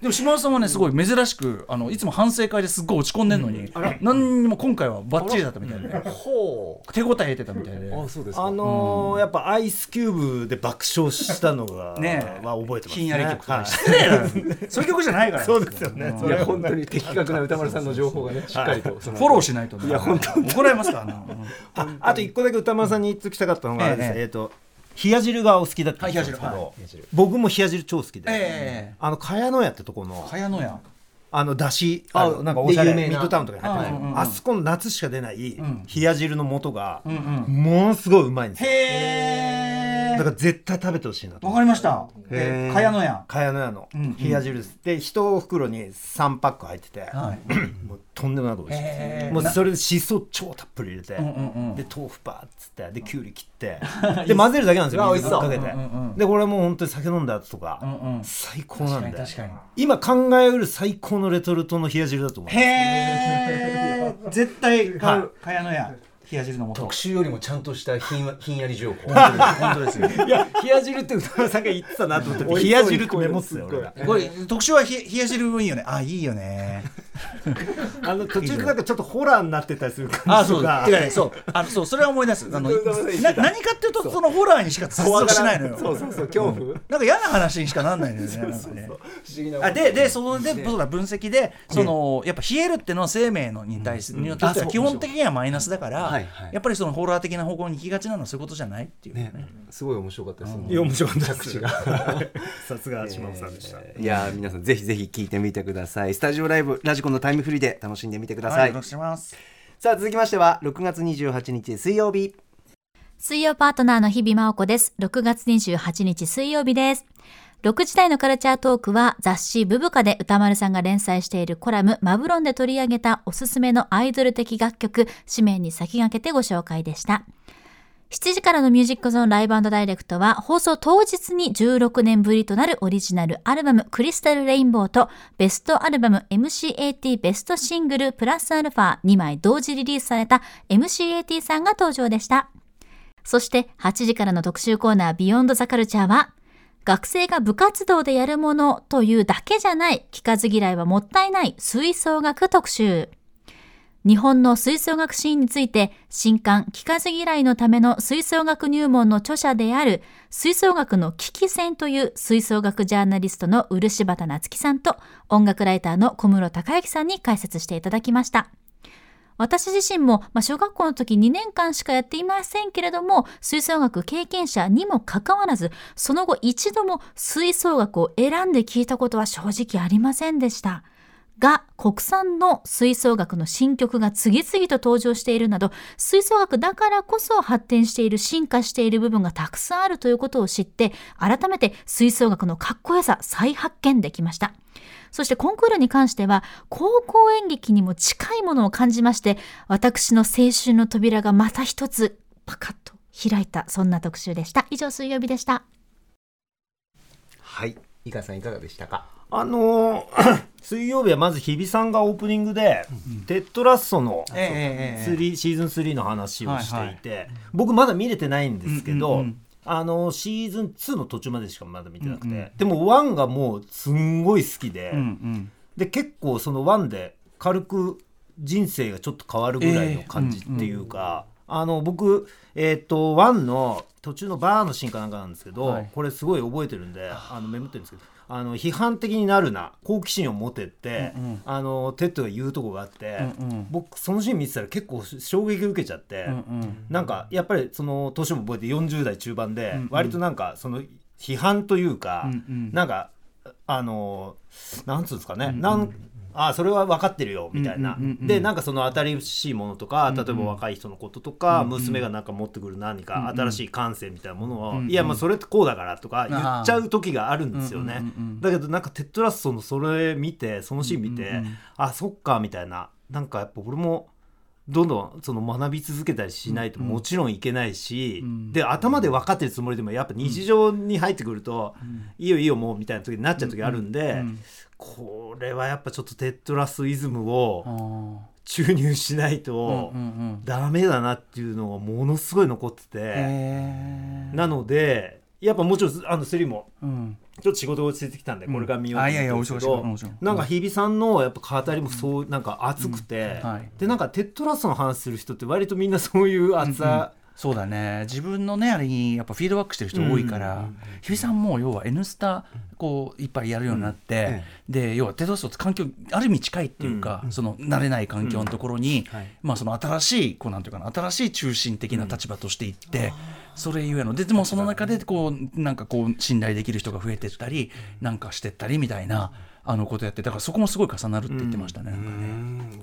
でも島田さんはねすごい珍しくあのいつも反省会ですっごい落ち込んでんのに、何にも今回はバッチリだったみたいで、ほう。手応え得てたみたいで。あそうですあのーやっぱアイスキューブで爆笑したのが [laughs] ねえ。は覚えてますね。ひんやり曲と失礼そういう曲じゃないから。そうですよね。いや本当に的確な歌丸さんの情報がねしっかりとフォローしないとねいや本当怒られますからああと一個だけ歌丸さんに言っておきたかったのがえっと冷や汁がお好きだったんですけど、はい。僕も冷や汁超好きで、ええあの茅野屋ってとこの茅野屋。あのだしあなんかおしゃれ。ミッドタウンとかに入ってる、はい。うんうんあそこの夏しか出ない冷や汁の素がうんうん。ものすごいうまいんですよ。へだから絶対食べてほしいなとわかりました。へー。茅野屋茅野屋のんうん。冷や汁です、で一袋に3パック入ってて、はい。[clears throat] もうとんでもなく美味しいもうそれでしそ超たっぷり入れて、で豆腐バーッつって。できゅうり切って。[laughs] で混ぜるだけなんですようわ美味しそう。水かけて、でこれもう本当に酒飲んだやつとか、うんうん。最高なんで確かに確かに。今考えうる最高のレトルトの冷や汁だと思います。へえ絶対買う。茅野屋冷や汁の素。特集よりもちゃんとしたひんわ [laughs] ひんやり情報。本当ですよ。[laughs] いや冷や汁って歌丸さんが言ってたなと思って冷や汁ってメモっすよ俺がこれ特集は冷冷や汁もいいよね。あいいよねあの途中でなんかちょっとホラーになってたりするあそう。感じとかてかねそう。あのそうそれは思い出す。あのな何かっていうとそのホラーにしか接続しないのよ。そうそうそう恐怖。なんか嫌な話にしかなんないのよねなんかね。あででそのでそうだ分析でそのやっぱ冷えるっていうのは生命のに対するにとっては基本的にはマイナスだからはいはい。やっぱりそのホラー的な方向に行きがちなのはそういうことじゃないっていうね。ねすごい面白かったです。いや面白かったです。[laughs] さすが島尾さんでした、いやー皆さんぜひぜひ聞いてみてください。スタジオライブラジコのタイムフリーで楽しんでみてください、はいよろしくお願いしますさあ続きましては6月28日水曜日水曜パートナーの日々真央子です。6月28日水曜日です。6時台のカルチャートークは雑誌ブブカで歌丸さんが連載しているコラムマブロンで取り上げたおすすめのアイドル的楽曲紙面に先駆けてご紹介でした。7時からのミュージックゾーンライブダイレクトは放送当日に16年ぶりとなるオリジナルアルバムクリスタルレインボーとベストアルバム MCAT ベストシングルプラスアルファ2枚同時リリースされた MCAT さんが登場でした。そして8時からの特集コーナービヨンドザカルチャーは学生が部活動でやるものというだけじゃない聞かず嫌いはもったいない吹奏楽特集。日本の吹奏楽シーンについて新刊聞かず嫌いのための吹奏楽入門の著者である吹奏楽の危機戦という吹奏楽ジャーナリストの漆畑夏樹さんと音楽ライターの小室孝之さんに解説していただきました。私自身も、まあ、小学校の時2年間しかやっていませんけれども吹奏楽経験者にもかかわらずその後一度も吹奏楽を選んで聞いたことは正直ありませんでした。が国産の吹奏楽の新曲が次々と登場しているなど吹奏楽だからこそ発展している進化している部分がたくさんあるということを知って改めて吹奏楽のかっこよさ再発見できました。そしてコンクールに関しては高校演劇にも近いものを感じまして私の青春の扉がまた一つパカッと開いたそんな特集でした。以上水曜日でした。はい。井川さんいかがでしたか？あのー水曜日はまず日比さんがオープニングで、テッドラッソのええええええ。3シーズン3の話をしていて、はい僕まだ見れてないんですけど、うんうんうん。あのシーズン2の途中までしかまだ見てなくて、うんうん。でも1がもうすんごい好きで、うんうん。で結構その1で軽く人生がちょっと変わるぐらいの感じっていうか、あの僕えっ、と1の途中のバーのシーンかなんかなんですけど、はい。これすごい覚えてるんであのメモってるんですけどあの批判的になるな好奇心を持てって、うんうん。あのテッドが言うとこがあって、うんうん。僕そのシーン見てたら結構衝撃受けちゃって、うんうん。なんかやっぱりその年も覚えて40代中盤で、んうん。割となんかその批判というか、うんうん。なんかあのなんつうんですかね、なんあそれは分かってるよみたいな、でなんかその新しいものとか、例えば若い人のこととか、娘がなんか持ってくる何か新しい感性みたいなものを、うんうんいやまあそれってこうだからとか言っちゃう時があるんですよね、だけどなんかテッドラッソのそれ見てそのシーン見て、うんうんうん。あそっかみたいな。なんかやっぱ俺もどんどんその学び続けたりしないともちろんいけないし、うん。で頭で分かってるつもりでもやっぱ日常に入ってくると、いいよいいよもうみたいな時になっちゃう時あるんで、うんこれはやっぱちょっとテッドラスイズムをあ注入しないとダメだなっていうのがものすごい残ってて、なのでやっぱもちろんあのスリもうん。ちょっと仕事が落ち着いてきたんでこれから見ようと思ってけどお忙しいお忙しいなんか日比さんのやっぱ語りもそうなんか熱くて、でなんかテッドラストの話する人って割とみんなそういう熱さ、そうだね。自分のねあれにやっぱフィードバックしてる人多いから、日比さんも要は「N スタ」こういっぱいやるようになって、で要はテトって環境ある意味近いっていうか、その慣れない環境のところに、まあその新しいこうなんていうかな新しい中心的な立場としていって、それゆえのででもその中でこうなんかこう信頼できる人が増えてったりなんかしてったりみたいなあのことやってだからそこもすごい重なるって言ってましたね。なんかね。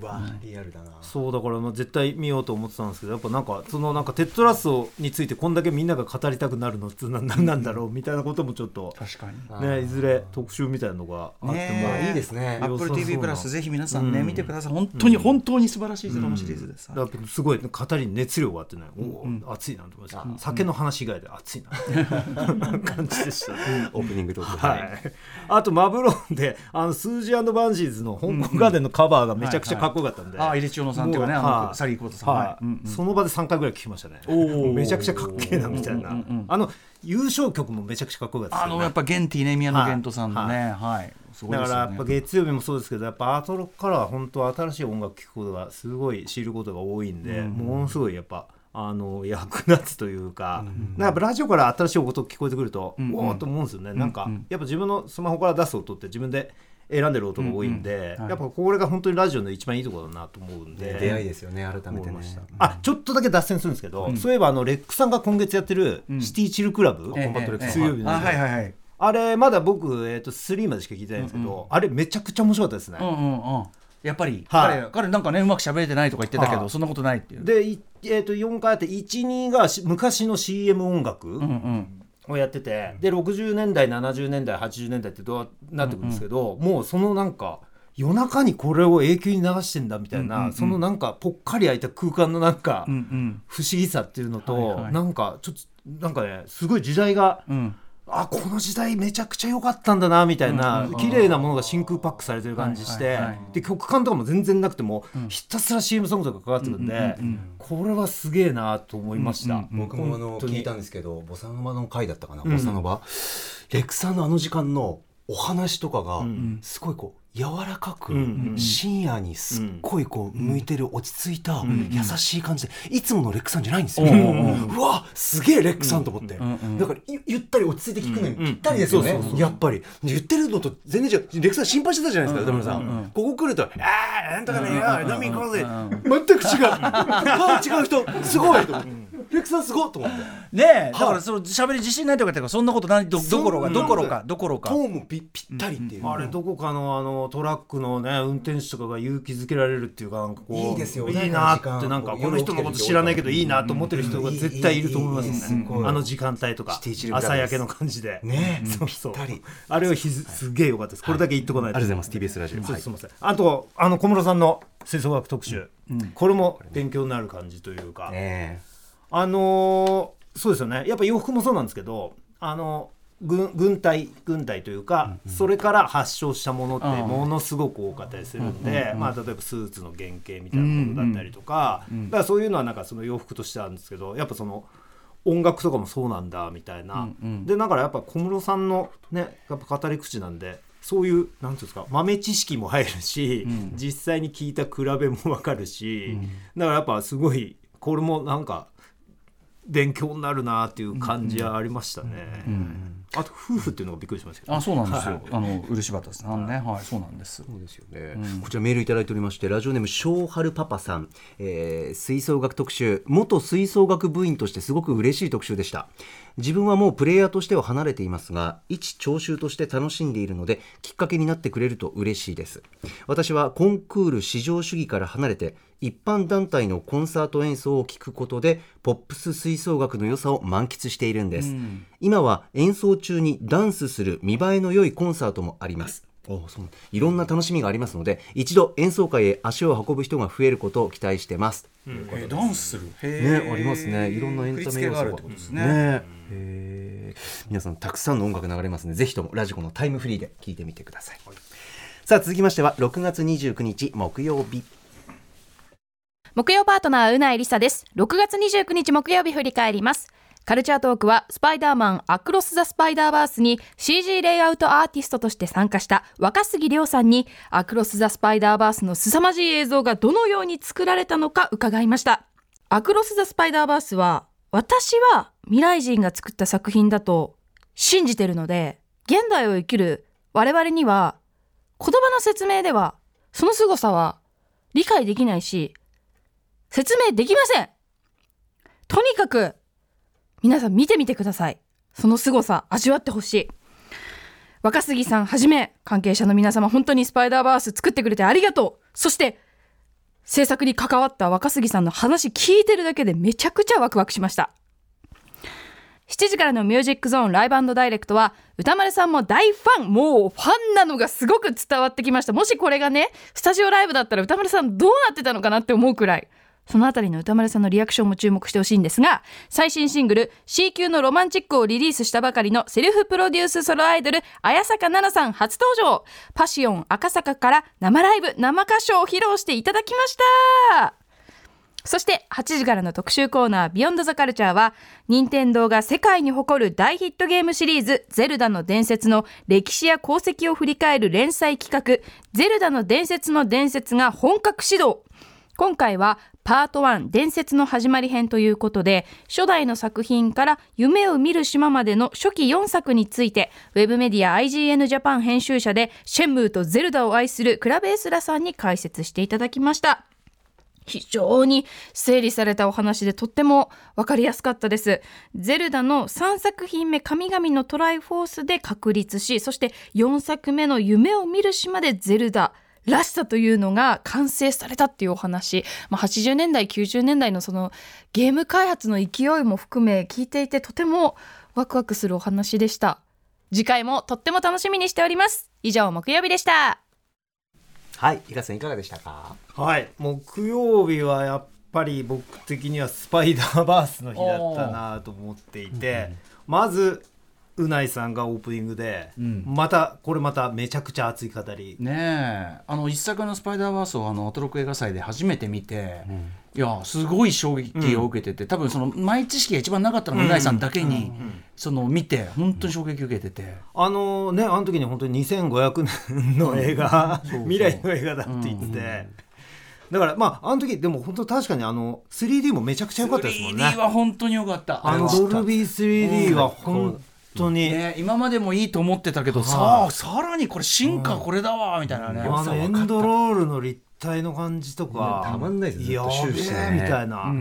うん。わリアルだな。そうだからまあ絶対見ようと思ってたんですけどやっぱなんかそのなんかテッドラストについてこんだけみんなが語りたくなるのって何なんなんだろうみたいなこともちょっと、確かに。ね、いずれ特集みたいなのがあっても、ねえ。いいですね。アップル TV プラスぜひ皆さんね、うん。見てください。本当に、本当に素晴らしいドラマシリーズです、だからすごい語りに熱量があってね、おお熱いなと思いました、酒の話以外で熱いな感じでした。ね。オープニングトークはい、あとマブロンであのスージーバンジーズの香港ガーデンのカバーがめちゃくちゃかっこよかったんで、ああ入江千代野さんっていうかねあのはい。サリーコートさん。はい。はいうんうん。その場で3回ぐらい聞きましたね。ー。めちゃくちゃかっけえなみたいな、あの優勝曲もめちゃくちゃかっこよかったですよね。あのやっぱゲンティね宮野源人さんのね。はい、すごいだからやっぱ月曜日もそうですけどやっぱアートロックからは本当新しい音楽聴くことがすごい知ることが多いんで、ものすごいやっぱあの役立つというか、なんかやっぱラジオから新しい音聞こえてくると、んうん。おおと思うんですよね、なんかやっぱ自分のスマホから出す音って自分で選んでる音が多いんで、うんうんはい。やっぱこれが本当にラジオの一番いいところだなと思うんで、出会いですよね改めてね。あちょっとだけ脱線するんですけど、そういえばあの REC さんが今月やってる City Chill Club、ええコンバット REC ええ水曜日の、あはいはいはい。あれまだ僕、えー、と3までしか聞いてないんですけど、あれめちゃくちゃ面白かったですね。うんうんうんやっぱり、はい。彼彼なんかねうまく喋れてないとか言ってたけど、はい。そんなことないっていう。で、いえー、と4回あって12がし昔の CM 音楽うんうん。をやってて、で60年代70年代80年代ってどうなってくるんですけど、もうそのなんか夜中にこれを永久に流してんだみたいな、うんうんうん。そのなんかぽっかり開いた空間のなんかうんうん。不思議さっていうのと、はいはい。なんかちょっとなんかねすごい時代が。うんあこの時代めちゃくちゃ良かったんだなみたいな、綺麗なものが真空パックされてる感じして、で曲感とかも全然なくても、ひたすら CM ソングとかかかってるんで、これはすげえなと思いました、僕もあの聞いたんですけどボサノバの回だったかな、ボサノバ。レクさんのあの時間のお話とかがすごいこう柔らかく、ん深夜にすっごいこう向いてる落ち着いた優しい感じでいつものレックさんじゃないんですよ、うわすげえレックさんと思って、だからゆゆったり落ち着いて聞くのにぴったりですよね、やっぱり。言ってるのと全然違うレックさん心配してたじゃないですか歌村さん、ここ来ると「ああなんとかねよ飲み行こうぜ」全く違う。あ違う人。すごい。と思ってレックさんすごいと思って。ねえ。だからその喋り自信ないとかってそんなことない。どどころかどころかどころか。トーンもぴぴったりっていう、あれどこかのあのトラックのね運転手とかが勇気づけられるっていうかなんかこういいですよ。いいなってなんかこの人のこと知らないけどいいなと思ってる人が絶対いると思います。ね。あの時間帯とか朝焼けの感じで。ねえ。そうそう。ぴったり。あれはひずすげえ良かったです。これだけ言っとかないと。ありがとうございます。TBS ラジオ、すみません。あとあの小室さんの吹奏楽特集。これも勉強になる感じというか。ねあのーそうですよね。やっぱ洋服もそうなんですけどあの軍軍隊軍隊というか、それから発症したものってものすごく多かったりするんで、まあ、例えばスーツの原型みたいなものだったりとか、だからそういうのはなんかその洋服としてあるんですけどやっぱその音楽とかもそうなんだみたいな、でだからやっぱ小室さんのねやっぱ語り口なんでそういうなんていうんですか豆知識も入るし、実際に聞いた比べも分かるし、だからやっぱすごいこれもなんか勉強になるなっていう感じはありましたね。あと夫婦っていうのがびっくりしましたけど、あそうなんですよ、あの漆畑さんね。はい。そうなんです。そうですよね、こちらメールいただいておりましてラジオネーム小春パパさん、えー吹奏楽特集。元吹奏楽部員としてすごく嬉しい特集でした。自分はもうプレイヤーとしては離れていますが一聴衆として楽しんでいるのできっかけになってくれると嬉しいです。私はコンクール至上主義から離れて一般団体のコンサート演奏を聴くことでポップス吹奏楽の良さを満喫しているんです、今は演奏中にダンスする見栄えの良いコンサートもあります。おそう。いろんな楽しみがありますので一度演奏会へ足を運ぶ人が増えることを期待してます、えダンスする？へねありますね。いろんなエンタメ要素が。ね。ね。へー。皆さんたくさんの音楽流れますのでぜひともラジコのタイムフリーで聴いてみてください、さあ続きましては6月29日木曜日木曜パートナーうないりさです6月29日木曜日振り返りますカルチャートークはスパイダーマンアクロス・ザ・スパイダーバースに CG レイアウトアーティストとして参加した若杉亮さんにアクロス・ザ・スパイダーバースの凄まじい映像がどのように作られたのか伺いました。アクロス・ザ・スパイダーバースは私は未来人が作った作品だと信じてるので現代を生きる我々には言葉の説明ではその凄さは理解できないし説明できません。とにかく皆さん見てみてください。その凄さ味わってほしい。若杉さんはじめ関係者の皆様本当にスパイダーバース作ってくれてありがとう。そして制作に関わった若杉さんの話聞いてるだけでめちゃくちゃワクワクしました。7時からのミュージックゾーンライブダイレクトは歌丸さんも大ファン。もうファンなのがすごく伝わってきました。もしこれがねスタジオライブだったら歌丸さんどうなってたのかなって思うくらい。そのあたりの歌丸さんのリアクションも注目してほしいんですが最新シングル C 級のロマンチックをリリースしたばかりのセルフプロデュースソロアイドル綾坂奈々さん初登場。パシオン赤坂から生ライブ生歌唱を披露していただきました。そして8時からの特集コーナービヨンドザカルチャーは任天堂が世界に誇る大ヒットゲームシリーズゼルダの伝説の歴史や功績を振り返る連載企画ゼルダの伝説の伝説が本格始動。今回はパート1伝説の始まり編ということで初代の作品から夢を見る島までの初期4作についてウェブメディア IGN ジャパン編集者でシェンムーとゼルダを愛するクラベースラさんに解説していただきました非常に整理されたお話でとっても分かりやすかったです。ゼルダの3作品目神々のトライフォースで確立しそして4作目の夢を見る島でゼルダらしさというのが完成されたっていうお話、まあ、80年代90年代のそのゲーム開発の勢いも含め聞いていてとてもワクワクするお話でした。次回もとっても楽しみにしております。以上木曜日でした。はい伊賀さんいかがでしたか？はい木曜日はやっぱり僕的にはスパイダーバースの日だったなと思っていて、まずうないさんがオープニングで、ん。またこれまためちゃくちゃ熱い語り、ねえ。あの一作の「スパイダーバース」をあのアトロク映画祭で初めて見て、いやすごい衝撃を受けてて、多分その前知識が一番なかったのがうないさんだけに、その見て本当に衝撃受けてて、あのねあの時に本当に2500年の映画、[laughs] 未来の映画だって言ってて、だからまああの時でも本当確かにあの 3D もめちゃくちゃ良かったですもんね。3D は本当に良かった。あのドルビー 3D は本当に、ね、今までもいいと思ってたけど、はい。さあさらにこれ進化これだわみたいなね、あのエンドロールの立体の感じとか、たまんないですやみたいな、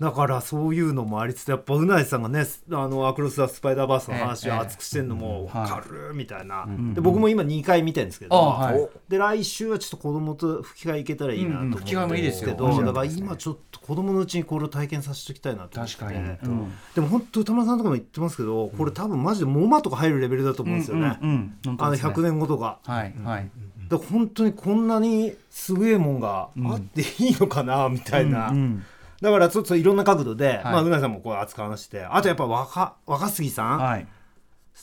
だからそういうのもありつつやっぱうないさんがねあのアクロス・ザ・スパイダーバースの話を熱くしてるのも分かるみたいな、で僕も今2回見てるんですけど、あはい。で来週はちょっと子供と吹き替えいけたらいいなと思ってうん吹き替えもいいですよ。けどだから今ちょっと子供のうちにこれを体験させておきたいなと思って確かに、うん。でも本当歌丸さんとかも言ってますけどこれ多分マジでモマとか入るレベルだと思うんですよね、うんうん本あの当ですね。100年後とか。はいはい、だ本当にこんなにすげえもんがあっていいのかなみたいな、うんだからちょっといろんな角度で、いまあ、うなぎさんもこう熱く話してあとやっぱ若若杉さん、はい。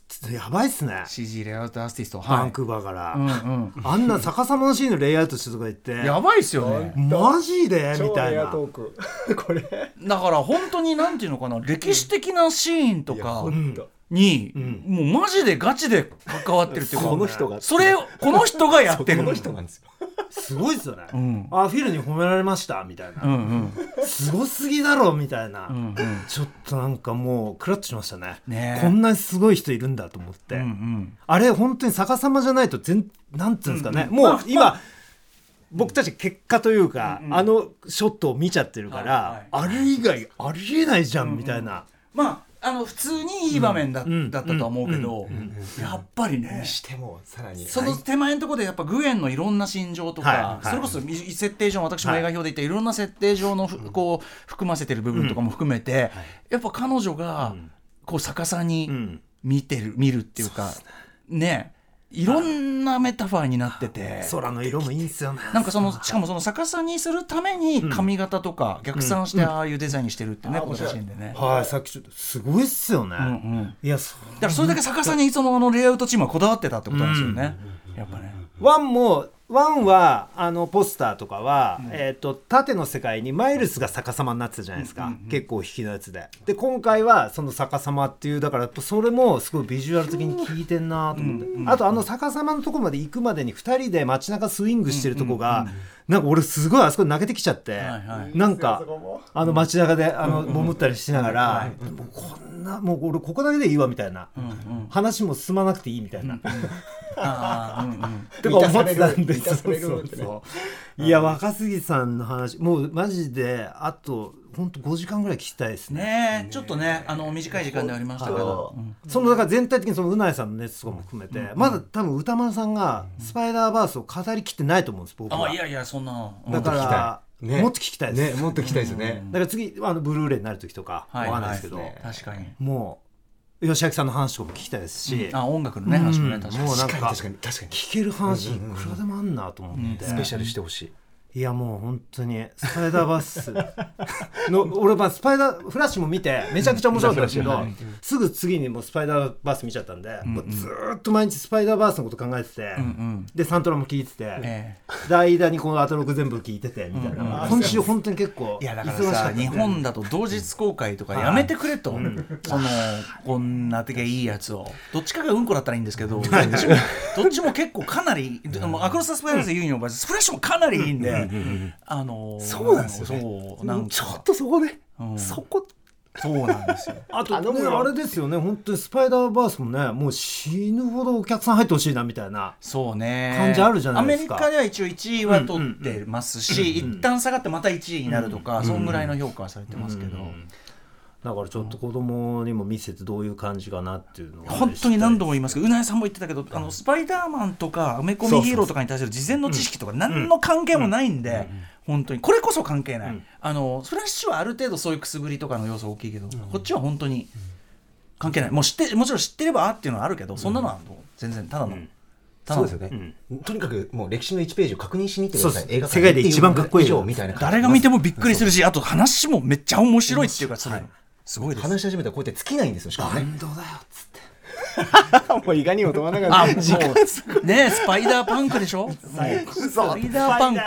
ちょっとやばいっすね、CG レイアウトアーティスト。はい。バンクーバーから、うんうん。あんな逆さまのシーンのレイアウトしてとか言って。やばいっすよね。マジで？み超たいな。エアトーク。[laughs] これ。だから本当になんていうのかな歴史的なシーンとか。本当に、もうマジでガチで関わってるっていうかこの人が。それをこの人がやってる。この人なんですよ。すごいっすよね、ん。あフィルに褒められましたみたいな、うんうん。すごすぎだろみたいな、うんうん。ちょっとなんかもうクラッとしましたね。ねえ。こんなにすごい人いるんだと思って、うんうん。あれ本当に逆さまじゃないと全なんていうんですかね、もう今僕たち結果というか、あのショットを見ちゃってるから、あれ以外ありえないじゃんみたいな、まああの普通にいい場面だ,、ん。だったとは思うけど、やっぱりねしてもさらにその手前のところでやっぱグエンのいろんな心情とか、はい。はい。それこそい設定上私も映画表で言ったいろんな設定上のふ、こう含ませてる部分とかも含めて、やっぱ彼女がこう逆さにん。見てる見るっていうかねいろんなメタファーになってて。空の色もいいんですよねなんかそのしかもその逆さにするために髪型とか逆算してああいうデザインにしてるってね、この写真でね。はいさっきちょっとすごいっすよね、うんうんいやそうだからそれだけ逆さにそのレイアウトチームはこだわってたってことなんですよね。やっぱね。ワンもワンはあのポスターとかは、えっ、と縦の世界にマイルスが逆さまになってたじゃないですか、結構引きのやつで。で今回はその逆さまっていうだからそれもすごいビジュアル的に効いてんなと思って、あとあの逆さまのとこまで行くまでに2人で街中スイングしてるとこが、なんか俺すごいあそこで泣けてきちゃって、はいなんかあの街中であの潜ったりしながら、もうこんなもう俺ここだけでいいわみたいな、話も進まなくていいみたいな。あーうんうん。とか思ってたんですそうそうそう。いや若杉さんの話もうマジであと本当5時間ぐらい聞きたいですね。ねえちょっとねあの短い時間ではありましたけど、うん。そのだから全体的にそのうなえさんの熱とかも含めて、まだ多分歌丸さんがスパイダーバースを語りきってないと思うんです僕は。あいやいやそんな。だからね。もっと聞きたいです、ねもっと聞きたいですよね。だから次あのブルーレイになる時とかわはいかんないですけど、確かに。もう吉明さんの話とかも聞きたいですし、あ音楽のね話もね確かに。確かに確かに。聞ける話いくらでもあんなと思って、スペシャルしてほしいいやもう本当にスパイダーバース [laughs] の俺まあスパイダーフラッシュも見てめちゃくちゃ面白かったんですけど、すぐ次にもうスパイダーバース見ちゃったんで、もうずーっと毎日スパイダーバースのこと考えてて、でサントラも聞いてて、えで間にこのアトロク全部聞いててみたいな、今週本当に結構いやだからさ日本だと同日公開とかやめてくれと、そのこんな時いいやつを。どっちかがうんこだったらいいんですけどどっちも結もかなりアクロスタスパイダースで言うにもフラッシュもかなりいいんであのそうなんですよね。ちょっとそこね、ん。そこ。そうなんですよ。[laughs] あと、ね、あれですよね。本当にスパイダーバースもねもう死ぬほどお客さん入ってほしいなみたいなそうね。感じあるじゃないですか。アメリカでは一応1位は取ってますし、一旦下がってまた1位になるとか、そんぐらいの評価はされてますけど、だからちょっと子供にも見せてどういう感じかなっていうのは本当に何度も言いますけどうなえさんも言ってたけどあのスパイダーマンとかアメコミヒーローとかに対する事前の知識とか何の関係もないんで、本当に。これこそ関係ない、あのフラッシュはある程度そういうくすぶりとかの要素大きいけど、こっちは本当に関係ない。もう知ってもちろん知ってればあっていうのはあるけどそんなのは全然ただの、ただの。そうですよね、とにかくもう歴史の1ページを確認しに行ってください。世界で一番かっこいい以上みたいな感じ。誰が見てもびっくりするしあと話もめっちゃ面白いっていうかそれすごいです。話し始めたらこうやって尽きないんですよしかもね。どうだよっつって。[laughs] もういかにも止まらなかあ、っもたうねスパイダーパンクでしょ？スパイダーパンク。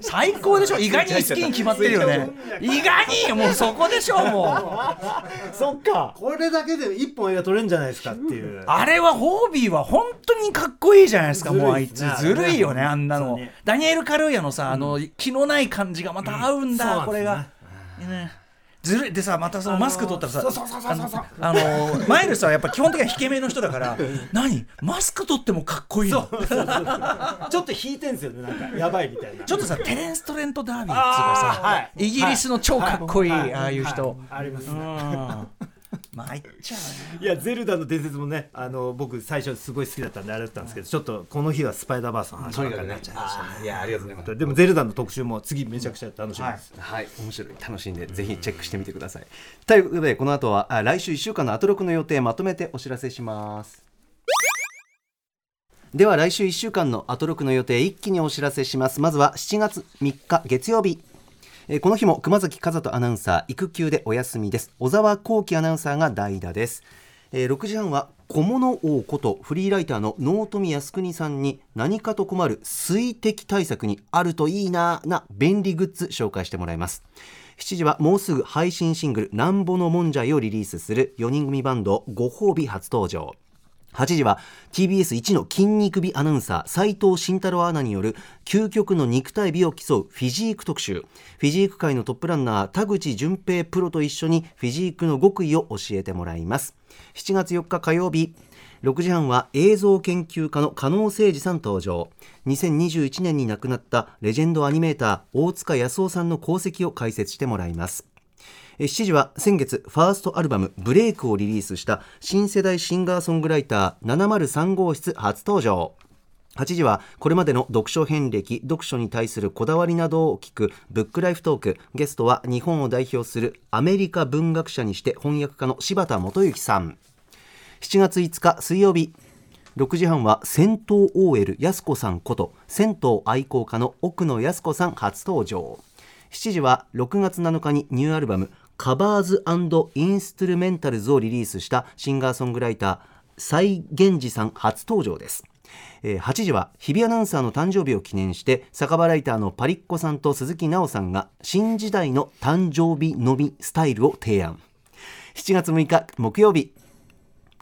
最高でしょ？意外に好きに決まってるよね。意外にもうそこでしょ？も [laughs] うそっか。これだけで一本映画撮れるんじゃないですかっていう。あれはホービーは本当にかっこいいじゃないですかもうあいつ。ずるいよねあんなの。ダニエル・カルーヤのさあの気のない感じがまた合うんだ、これが、ねずるい。でさまたそのマスク取ったらさ、あのマイルスはやっぱ基本的には引け目の人だから何？マスク取ってもかっこいいの。ちょっと引いてんすよねなんか。やばいみたいな。ちょっとさテレンス・トレント・ダービーっつうかさ、はい。イギリスの超かっこいい、はい。ああいう人、ありますうん。ねまあいっちゃうねいやゼルダの伝説もねあの僕最初すごい好きだったんであれだったんですけどちょっとこの日はスパイダーバースの話ばっかりになっちゃいましたね。いやありがとうございます。でもゼルダの特集も次めちゃくちゃ楽しみです、はい、面白い、楽しんで、ぜひチェックしてみてください。ということで、この後はあ来週1週間のアトロクの予定、まとめてお知らせします。では来週1週間のアトロクの予定一気にお知らせします。まずは7月3日月曜日えーこの日も熊崎和人アナウンサー育休でお休みです。小沢光輝アナウンサーが代打です、えー6時半は小物王ことフリーライターの納富靖国さんに何かと困る水滴対策にあるといいなな便利グッズ紹介してもらいます。7時はもうすぐ配信シングル「なんぼのもんじゃい」をリリースする4人組バンドご褒美初登場。8時は TBS 一の筋肉美アナウンサー斉藤慎太郎アナによる究極の肉体美を競うフィジーク特集。フィジーク界のトップランナー田口淳平プロと一緒にフィジークの極意を教えてもらいます。7月4日火曜日6時半は映像研究家の加納誠司さん登場。2021年に亡くなったレジェンドアニメーター大塚康夫さんの功績を解説してもらいます。7時は先月ファーストアルバム「ブレイク」をリリースした新世代シンガーソングライター703号室初登場。8時はこれまでの読書遍歴読書に対するこだわりなどを聞くブックライフトーク。ゲストは日本を代表するアメリカ文学者にして翻訳家の柴田元幸さん。7月5日水曜日。6時半は銭湯 OL やすこさんこと銭湯愛好家の奥野やすこさん初登場。7時は6月7日にニューアルバムカバーズインストゥルメンタルズをリリースしたシンガーソングライター蔡源氏さん初登場です。えー8時は日比アナウンサーの誕生日を記念して酒場ライターのパリッコさんと鈴木奈緒さんが新時代の誕生日飲みスタイルを提案。7月6日木曜日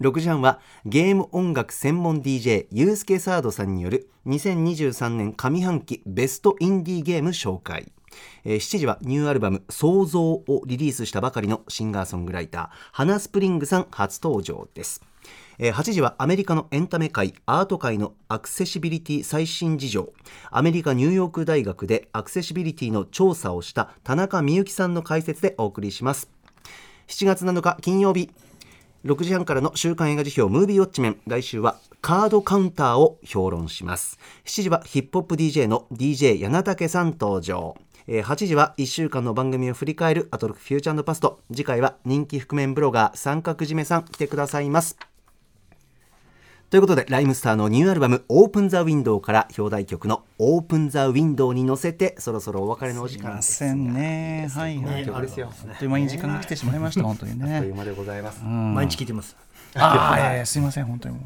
6時半はゲーム音楽専門 DJ ユースケサードさんによる2023年上半期ベストインディーゲーム紹介。えー7時はニューアルバム「創造」をリリースしたばかりのシンガーソングライターハナ・スプリングさん初登場です。えー8時はアメリカのエンタメ界アート界のアクセシビリティ最新事情。アメリカニューヨーク大学でアクセシビリティの調査をした田中美幸さんの解説でお送りします。7月7日金曜日6時半からの週刊映画辞表ムービーウォッチメン。来週はカードカウンターを評論します。7時はヒップホップ DJ の DJ 柳竹さん登場。えー8時は1週間の番組を振り返るアトロックフューチャーパスト。次回は人気覆面ブロガー三角締めさん来てくださいます。ということで、ライムスターのニューアルバム、オープンザウィンドウから表題曲のオープンザウィンドウに乗せて、そろそろお別れのお時す。いま間です。せん。ねはいはい曲ですよ。あっという間に時間が来てしまいました本当にね。あっという間でございます。毎日聞いてます。ああすいません本当に。も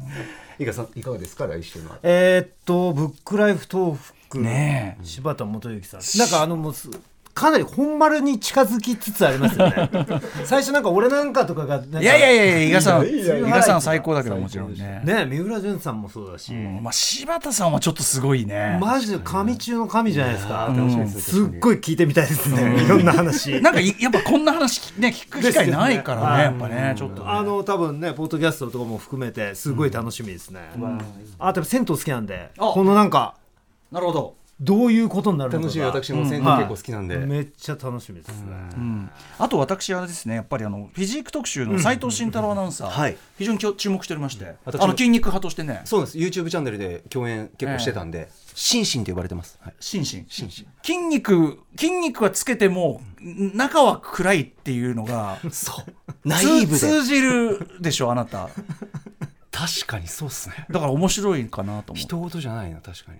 ういかさん、いかがですか、来週の。えーっとブックライフ東福ね柴田元幸さん。なんかあのもうすかなり本丸に近づきつつありますよね。[laughs] 最初なんか俺なんかとかがいやいやいやいや伊賀さん伊賀さん最高だけどもちろんね。ね三浦淳さんもそうだし、うんまあ柴田さんはちょっとすごいね。マジで神中の神じゃないですか、楽しみですすっごい聞いてみたいですね、いろんな話。[laughs] なんかいやっぱこんな話ね聞く機会ないからね。やっぱねちょっとね。あの多分ねポッドキャストとかも含めてすごい楽しみですね、あと銭湯好きなんであ。このなんかなるほどどういうことになるのかが楽しみ、私も銭湯結構好きなんで。めっちゃ楽しみですね、うんあと私はですねやっぱりあのフィジーク特集の斉藤慎太郎アナウンサー、はい非常にきょ注目しておりましてあの筋肉派としてねそうです。YouTube チャンネルで共演結構してたんで、シンシンと呼ばれてます。はい。心身筋肉筋肉はつけてもん中は暗いっていうのが [laughs] そう。ナイーブで。通通じるでしょあなた [laughs] 確かにそうっすね。だから面白いかなと思って人事じゃないな、確かに。